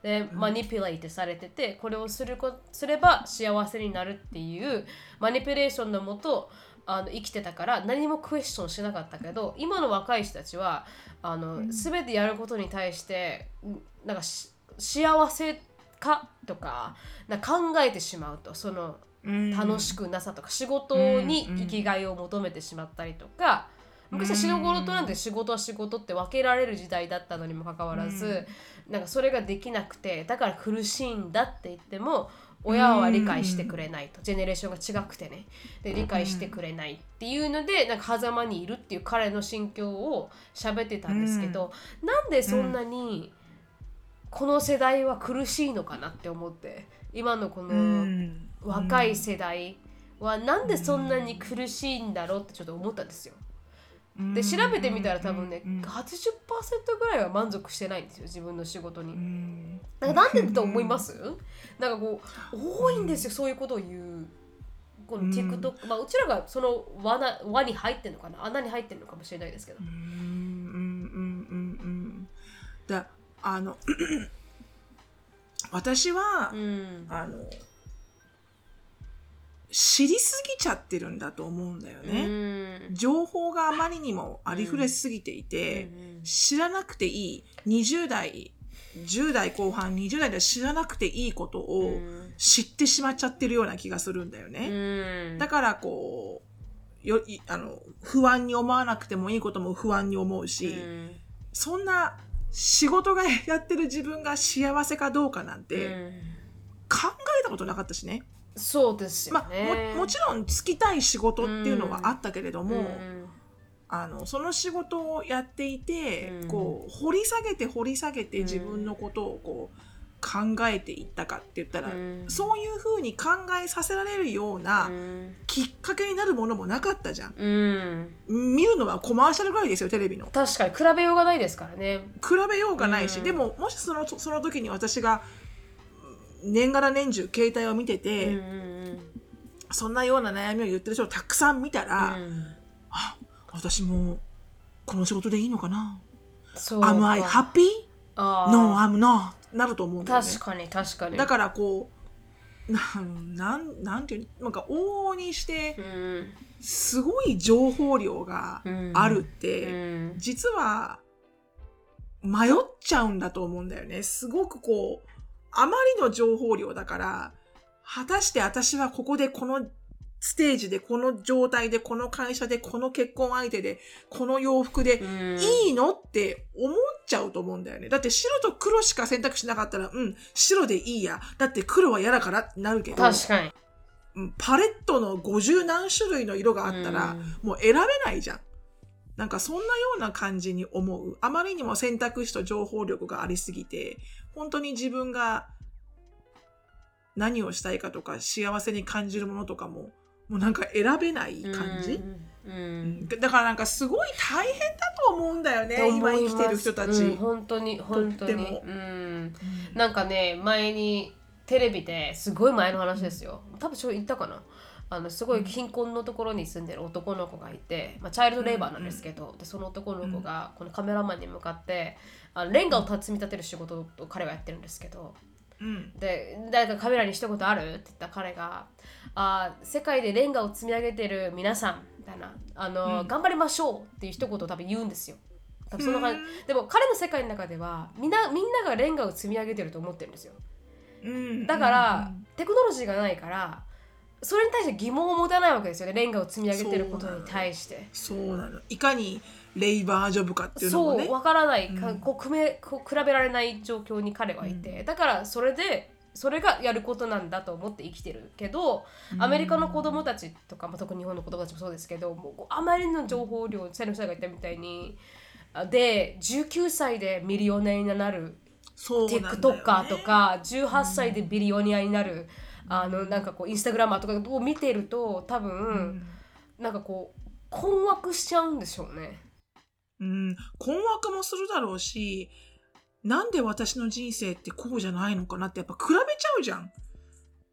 でマニピュレートされててこれをするこすれば幸せになるっていうマニピュレーションのもとあの生きてたから何もクエスチョンしなかったけど今の若い人たちはあの、全てやることに対してんなんかし幸せかとかな考えてしまうと。その楽しくなさとか仕事に生きがいを求めてしまったりとか、昔は仕事なんて仕事は仕事って分けられる時代だったのにもかかわらず、なんかそれができなくてだから苦しいんだって言っても親は理解してくれないと、ジェネレーションが違くてね。で理解してくれないっていうのでなんか狭間にいるっていう彼の心境を喋ってたんですけど、なんでそんなにこの世代は苦しいのかなって思って今のこの若い世代はなんでそんなに苦しいんだろうってちょっと思ったんですよ。で調べてみたら多分ね、うん80%ぐらいは満足してないんですよ自分の仕事に。うん。だからなんでだと思います？なんかこう多いんですよそういうことを言う。この TikTok、まあうちらがその罠輪に入ってるのかな？穴に入ってるのかもしれないですけど。うんうんうんうんうん。だあの 私は、うん。あの知りすぎちゃってるんだと思うんだよね、うん。情報があまりにもありふれすぎていて、知らなくていい20代10代後半20代で知らなくていいことを知ってしまっちゃってるような気がするんだよね、うん。だからこうよいあの不安に思わなくてもいいことも不安に思うし、うん。そんな仕事がやってる自分が幸せかどうかなんてうん。考えたことなかったしね。そうですよまあ、ね。ももちろん就きたい仕事っていうのはあったけれども、うんあのその仕事をやっていて、うんこう掘り下げて掘り下げて自分のことをこう考えていったかって言ったら、うんそういうふうに考えさせられるようなうんきっかけになるものもなかったじゃん。うん見るのはコマーシャルぐらいですよテレビの。確かに比べようがないですからね。比べようがないし、うんでももしそのその時に私がうん年がら年中携帯を見てて、うんうんそんなような悩みを言ってる人をたくさん見たら、うんあ私もこの仕事でいいのかな？そう ?Am I か happy? あー No, I'm not. なると思うんだよね。確かに確かに。だからこう、なん、なんなんていうの？なんか往々にしてう、んすごい情報量がうんあるっうて、ん実は迷っちゃうんだと思うんだよね。すごくこう、あまりの情報量だから、果たして私はここでこのステージで、この状態で、この会社で、この結婚相手で、この洋服で、うんいいのって思っちゃうと思うんだよね。だって白と黒しか選択肢なかったら、うん、白でいいや。だって黒は嫌だからってなるけど、確かに。うんパレットの50何種類の色があったら、うんもう選べないじゃん。なんかそんなような感じに思う。あまりにも選択肢と情報力がありすぎて、本当に自分が何をしたいかとか幸せに感じるものとかも、もうなんか選べない感じ、うんうんだからなんかすごい大変だと思うんだよね、今生きてる人たち。うん本当に本当に。うん。なんかね前にテレビですごい前の話ですよ。多分ちょっと言ったかなあのすごい貧困のところに住んでる男の子がいて、まあ、チャイルドレーバーなんですけど、でその男の子がこのカメラマンに向かってあのレンガを積み立てる仕事を彼はやってるんですけどうん。で誰かカメラに一言あるって言った彼があ世界でレンガを積み上げてる皆さんみたいなあの、うん。頑張りましょうっていう一言を多分言うんですよ。多分その感じうん。でも彼の世界の中ではみんなみんながレンガを積み上げてると思ってるんですよ。うん。だから、テクノロジーがないからそれに対して疑問を持たないわけですよね。レンガを積み上げてることに対して。そうなの。いかにレイバージョブかっていうのもね。そうわからない、かうん。こう組めこう比べられない状況に彼はいて、だからそれでそれがやることなんだと思って生きてるけどアメリカの子供たちとか、まあ、特に日本の子供たちもそうですけどもうあまりの情報量セルフさんが言ったみたいにあで19歳でミリオネアになる。TikToker とか18歳でビリオネアになる、あのなんかこうインスタグラマーとかを見てると多分、うんなんかこう困惑しちゃうんでしょうね。うん、困惑もするだろうし、なんで私の人生ってこうじゃないのかなってやっぱ比べちゃうじゃん。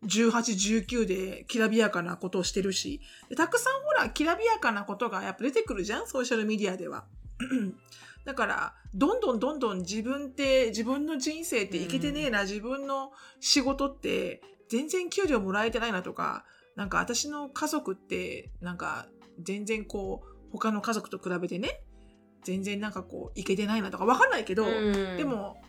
18、19できらびやかなことをしてるし。でたくさんほら、きらびやかなことがやっぱ出てくるじゃんソーシャルメディアでは。だから、どんどんどんどん自分って、自分の人生っていけてねえな、自分の仕事って全然給料もらえてないなとか、なんか私の家族って、なんか全然こう、他の家族と比べてね、全然なんかこう、いけてないなとかわかんないけど、うんでも、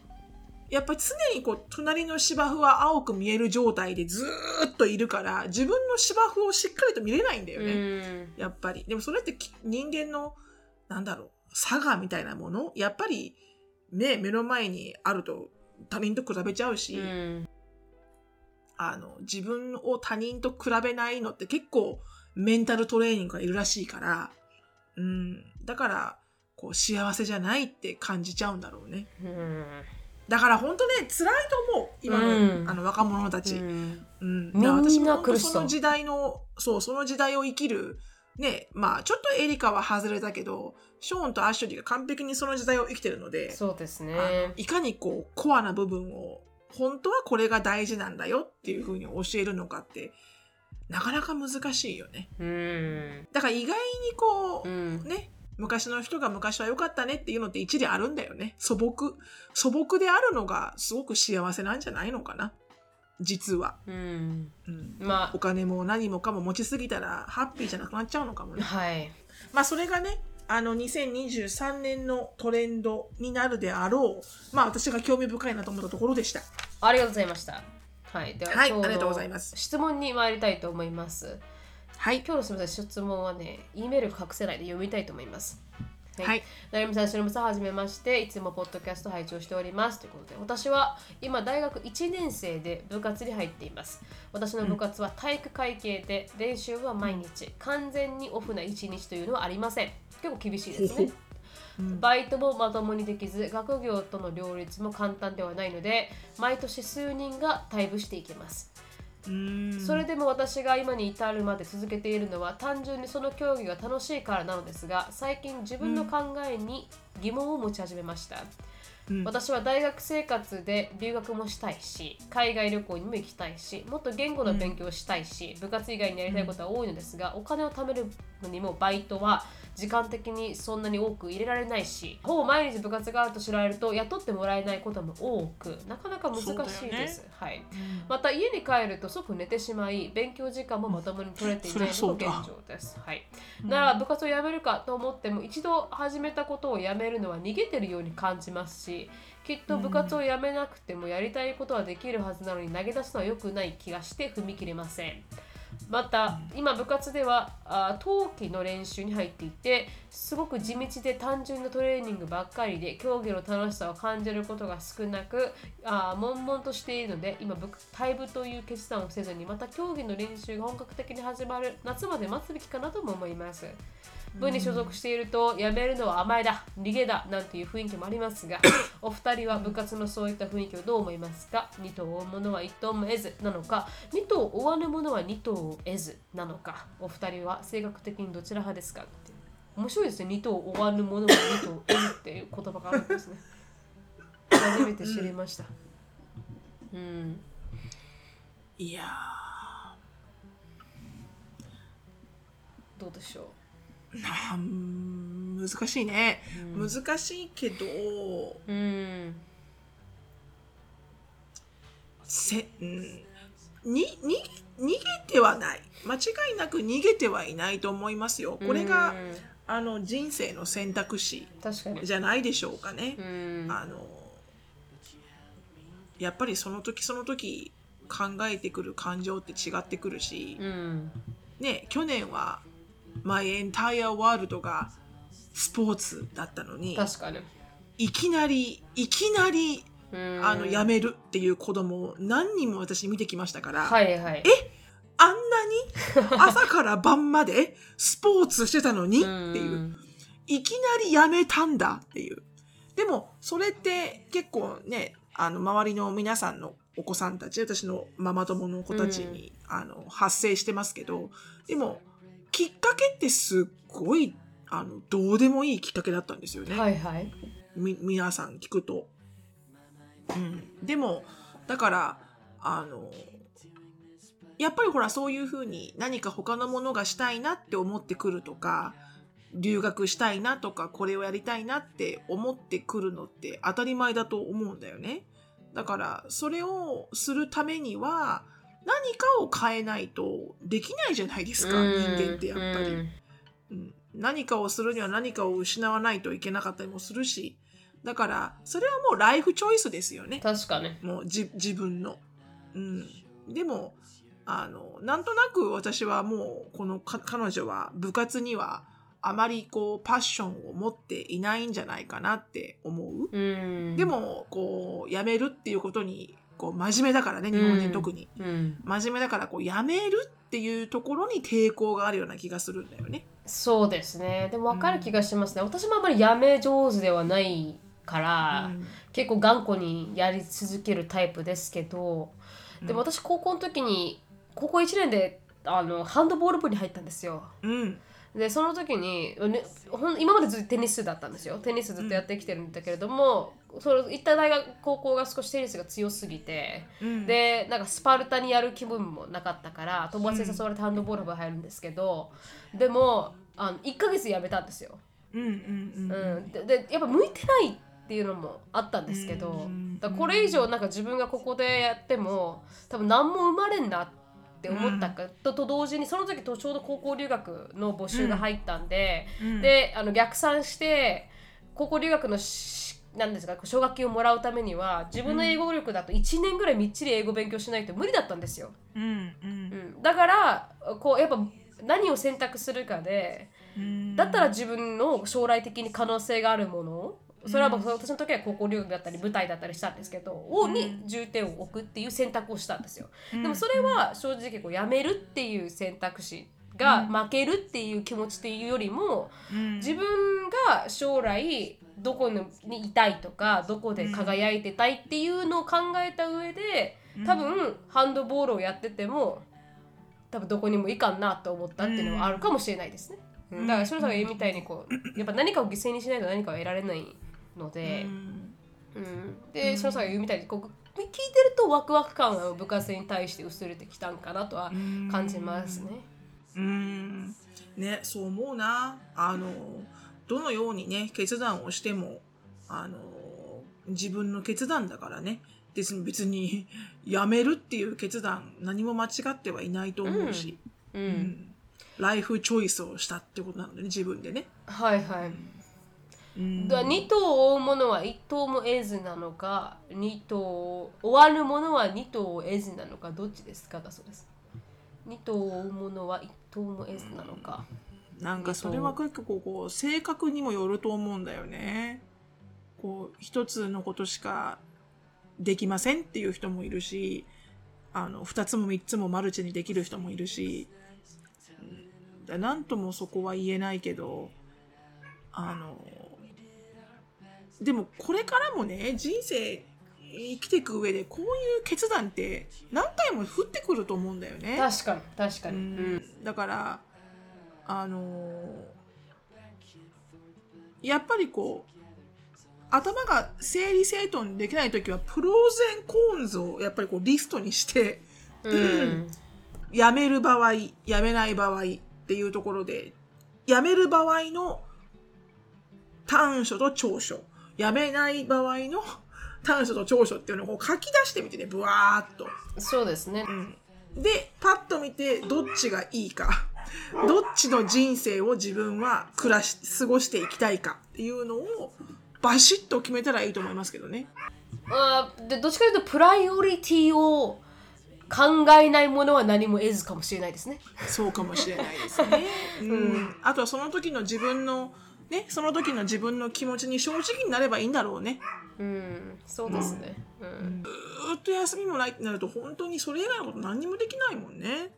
やっぱり常にこう、隣の芝生は青く見える状態でずーっといるから、自分の芝生をしっかりと見れないんだよね。うんやっぱり。でもそれってき人間の、なんだろう、差がみたいなものやっぱり、ね、目の前にあると他人と比べちゃうし、うんあの、自分を他人と比べないのって結構メンタルトレーニングがいるらしいから、うん。だから、こう、幸せじゃないって感じちゃうんだろうね。うんだから本当ね、辛いと思う。今の、うんあの若者たち。うんうん。だから私もその時代の、そう、その時代を生きるね、まあちょっとエリカは外れたけど、ショーンとアシュリーが完璧にその時代を生きてるので、そうですあのね。いかにこうコアな部分を本当はこれが大事なんだよっていうふうに教えるのかってなかなか難しいよね。うん。だから意外にこう、うん。ね昔の人が昔は良かったねっていうのって一理あるんだよね。素朴。素朴であるのがすごく幸せなんじゃないのかな。実は。うん。うん、まお金も何もかも持ちすぎたらハッピーじゃなくなっちゃうのかもあ、ね。はい。まあそれがね、あの2023年のトレンドになるであろう。まあ私が興味深いなと思ったところでした。ありがとうございました。はい。では、はいありがとうございます質問に参りたいと思います。はい。今日のすみません、質問はね、E メール隠せないで読みたいと思います。はい。なるみさん、しのぶさん、はじめまして。いつもポッドキャスト拝聴しております。ということで、私は今、大学1年生で部活に入っています。私の部活は体育会系で、練習は毎日、完全にオフな1日というのはありません。結構厳しいですね。うん。バイトもまともにできず学業との両立も簡単ではないので毎年数人が退部していきます。それでも私が今に至るまで続けているのは単純にその競技が楽しいからなのですが最近自分の考えに疑問を持ち始めました、うん。私は大学生活で留学もしたいし海外旅行にも行きたいしもっと言語の勉強をしたいし、部活以外にやりたいことは多いのですが、お金を貯めるのにもバイトは時間的にそんなに多く入れられないしほぼ毎日部活があると知られると雇ってもらえないことも多くなかなか難しいです、はい、また家に帰ると即寝てしまい勉強時間もまともに取れていないのが現状です、はい、なら部活を辞めるかと思っても一度始めたことを辞めるのは逃げてるように感じますしきっと部活を辞めなくてもやりたいことはできるはずなのに投げ出すのは良くない気がして踏み切れませんまた今部活ではあ冬季の練習に入っていてすごく地道で単純なトレーニングばっかりで競技の楽しさを感じることが少なくあ悶々としているので今退部という決断をせずにまた競技の練習が本格的に始まる夏まで待つべきかなとも思います。部に所属していると辞めるのは甘えだ逃げだなんていう雰囲気もありますが お二人は部活のそういった雰囲気をどう思いますか？二頭を追うものは一頭も得ずなのか？二頭を追わぬものは二頭を得ずなのか？お二人は性格的にどちら派ですか？って面白いですね。二頭を追わぬものは二頭を得ずっていう言葉があるんですね。初めて知りました。うん。いやどうでしょーなん難しいね、難しいけどううんせ、うん、にに逃げてはない。間違いなく逃げてはいないと思いますよ。これが、うんあの人生の選択肢じゃないでしょうかね、うん。あのやっぱりその時その時考えてくる感情って違ってくるし、うん。ね去年は My entire world がスポーツだったのに確かに。いきなりいきなりうん。あの辞めるっていう子供を何人も私見てきましたから、はいはい。あんなに 朝から晩までスポーツしてたのにっていう、いきなり辞めたんだっていう。でも、それって結構ね、あの、周りの皆さんのお子さんたち、私のママ友の子たちに、あの、発生してますけど、でも、きっかけってすっごい、あの、どうでもいいきっかけだったんですよね。はいはいみ皆さん聞くと。うん、でもだからあのやっぱりほらそういうふうに何か他のものがしたいなって思ってくるとか留学したいなとかこれをやりたいなって思ってくるのって当たり前だと思うんだよね。だからそれをするためには何かを変えないとできないじゃないですか人間ってやっぱり。うん、何かをするには何かを失わないといけなかったりもするしだからそれはもうライフチョイスですよね。確かに。もうじ自分の、うん、でもあのなんとなく私はもうこのか彼女は部活にはあまりこうパッションを持っていないんじゃないかなって思う、うん。でもこう辞めるっていうことにこう真面目だからね日本人特に、うん。真面目だからこう辞めるっていうところに抵抗があるような気がするんだよね。そうですね。でも分かる気がしますね、私もあんまりやめ上手ではないから、うん。結構頑固にやり続けるタイプですけどでも私高校の時に高校1年であのハンドボール部に入ったんですよ。うんでその時に、ね、ほん今までずっとテニスだったんですよ。テニスずっとやってきてるんだけれども、その行った大学高校が少しテニスが強すぎて、うん。でなんかスパルタにやる気分もなかったから友達に誘われてハンドボール部入るんですけど、でもあの1ヶ月やめたんですよ、うんうんうんうん、ででやっぱ向いてないっていうのもあったんですけど、うんだこれ以上なんか自分がここでやっても多分何も生まれんなって思ったか、とと同時にその時とちょうど高校留学の募集が入ったんで、うん。であの逆算して高校留学のしなんですか奨学金をもらうためには自分の英語力だと1年ぐらいみっちり英語勉強しないと無理だったんですよ。うんうん。うん、だからこうやっぱ何を選択するかでうん。だったら自分の将来的に可能性があるものそれは私の時は高校留学だったり舞台だったりしたんですけど、をに重点を置くっていう選択をしたんですよ。でもそれは正直こうやめるっていう選択肢が負けるっていう気持ちっていうよりも、うん。自分が将来どこにいたいとかどこで輝いてたいっていうのを考えた上で多分ハンドボールをやってても多分どこにもいかんなと思ったっていうのはあるかもしれないですね。うん。だからそれさんが言うみたいにこうやっぱ何かを犠牲にしないと何かを得られないので、うん。うん、でそのさんが言うみたいにこう聞いてるとワクワク感が部活に対して薄れてきたんかなとは感じますね。うん。ねそう思うな。あのどのようにね決断をしてもあの自分の決断だからね。別に別にやめるっていう決断何も間違ってはいないと思うし、うん。うん。ライフチョイスをしたってことなのでね自分でね。はいはい。うんだ2頭を追うものは1頭も得ずなのか2頭終わるものは2頭を得ずなのかどっちですか？だそうです。2頭を追うものは1頭も得ずなのか。なんかそれは結構こう性格にもよると思うんだよね。こう一つのことしかできませんっていう人もいるし、あの二つも三つもマルチにできる人もいるし、うん。だなんともそこは言えないけど、あのでもこれからもね人生生きていく上でこういう決断って何回も降ってくると思うんだよね。確かに確かに、ううん。んだからあのーやっぱりこう頭が整理整頓できない時はプローゼンコーンズをやっぱりこうリストにしてうん。やめる場合やめない場合っていうところでやめる場合の短所と長所やめない場合の短所と長所っていうのをこう書き出してみてねブワーっと。そうですね。うん、でパッと見てどっちがいいか。どっちの人生を自分は暮らし過ごしていきたいか。っていうのをバシッと決めたらいいと思いますけどね。あーでどっちかというとプライオリティを考えないものは何も得ずかもしれないですね。そうかもしれないですね。うん、あとはその時の自分のねその時の自分の気持ちに正直になればいいんだろうね。うんそうですねうんずーっと休みもないってなると本当にそれ以外のこと何にもできないもんね。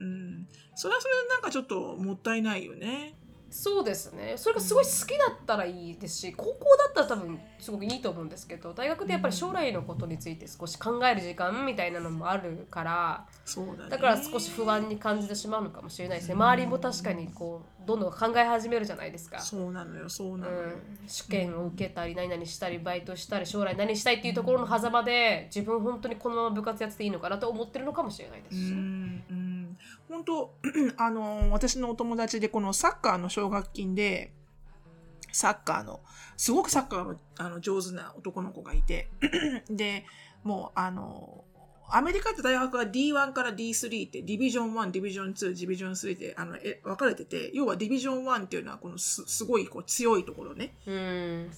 うん、それはそれでなんかちょっともったいないよね。そうですねそれがすごい好きだったらいいですし高校だったら多分すごくいいと思うんですけど大学でやっぱり将来のことについて少し考える時間みたいなのもあるからだね。だから少し不安に感じてしまうのかもしれないですね周りも確かにこうどんどん考え始めるじゃないですか。そうなのよ、そうなのよ。うん、試験を受けたり何々したりバイトしたり将来何したいっていうところの狭間で自分本当にこのまま部活やってていいのかなと思ってるのかもしれないですし。本当 あの、私のお友達でこのサッカーの奨学金で、サッカーの、すごくサッカーのあの上手な男の子がいて、で、もうあの、アメリカって大学は D1 から D3 ってディビジョン1、ディビジョン2、ディビジョン3ってあのえ分かれてて、要はディビジョン1っていうのはこのすすごいこう強いところね。うん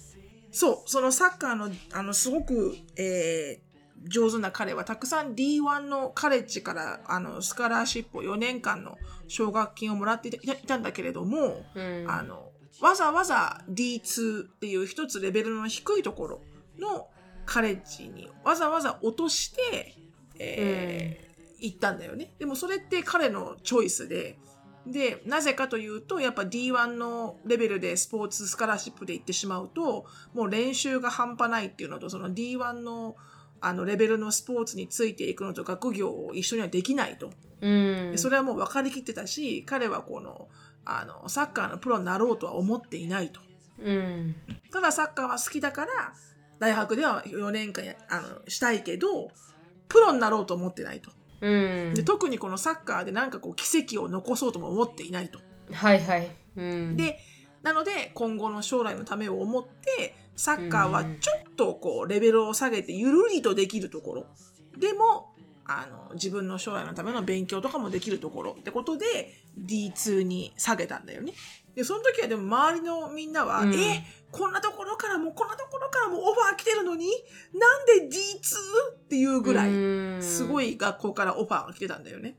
そう、そのサッカーの、あの、すごく、えー上手な彼は、たくさん D1 のカレッジから、あの、スカラーシップを4年間の奨学金をもらっていたいたんだけれども、うんあの、わざわざ D2 っていう一つレベルの低いところのカレッジにわざわざ落として、えー行ったんだよね。でもそれって彼のチョイスで、で、なぜかというと、やっぱ D1 のレベルでスポーツスカラーシップで行ってしまうと、もう練習が半端ないっていうのと、その D1 のあのレベルのスポーツについていくのと学業を一緒にはできないと。うんでそれはもう分かりきってたし、彼はこのあのサッカーのプロになろうとは思っていないと。うん。ただサッカーは好きだから大学では4年間やあのしたいけどプロになろうと思ってないと。うんで。特にこのサッカーでなんかこう奇跡を残そうとも思っていないと。はいはい。うん。でなので今後の将来のためを思ってサッカーはちょっとこうレベルを下げてゆるりとできるところでもあの自分の将来のための勉強とかもできるところってことで D2 に下げたんだよね。でその時はでも周りのみんなは、うんえこんなところからもこんなところからもオファー来てるのに？なんで D2 っていうぐらいすごい。い学校からオファーが来てたんだよね。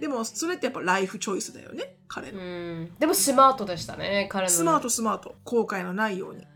でもそれってやっぱライフチョイスだよね彼の。うん。でもスマートでしたね、彼の。スマートスマート後悔のないように。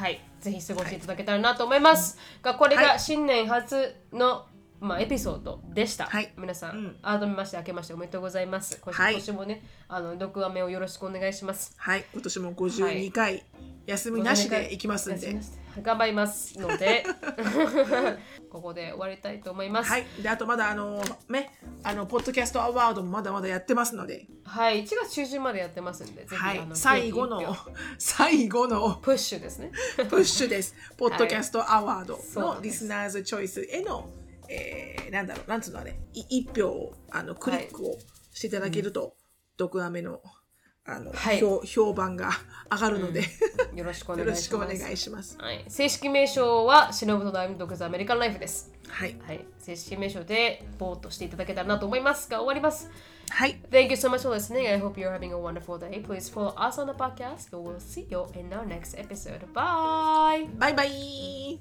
はい。ぜひ過ごしていただけたらなと思います。が、これはいが新年初の、まあ、エピソードでした。はい。皆さん、うん。改めまして、明けましておめでとうございます。今はい。年もね、あの、6話目をよろしくお願いします。はい、今年も52回、休みなしで行きますんで。頑張りますので。ここで終わりたいと思います。はい、であとまだあのね、あのポッドキャストアワードもまだまだやってますので、はい、1月中旬までやってますんでぜひ、はい。最後の 最後のプッシュですね。プッシュです。ポッドキャストアワードのリスナーズチョイスへの、えー、なんだろう、なんつうのあれ、い一票をあのクリックをしていただけると、毒アメのあの、はい。評評判が上がるので、よろしくおよろしくお願いします願いします。はい、正式名称は忍と大毒ザアメリカンライフです。はい、はい、正式名称でボートしていただけたらなと思います。が終わりますはい、Thank you so much for listening. I hope you're having a wonderful day. Please follow us on the podcast. We'll see you in our next episode. Bye. バイバイ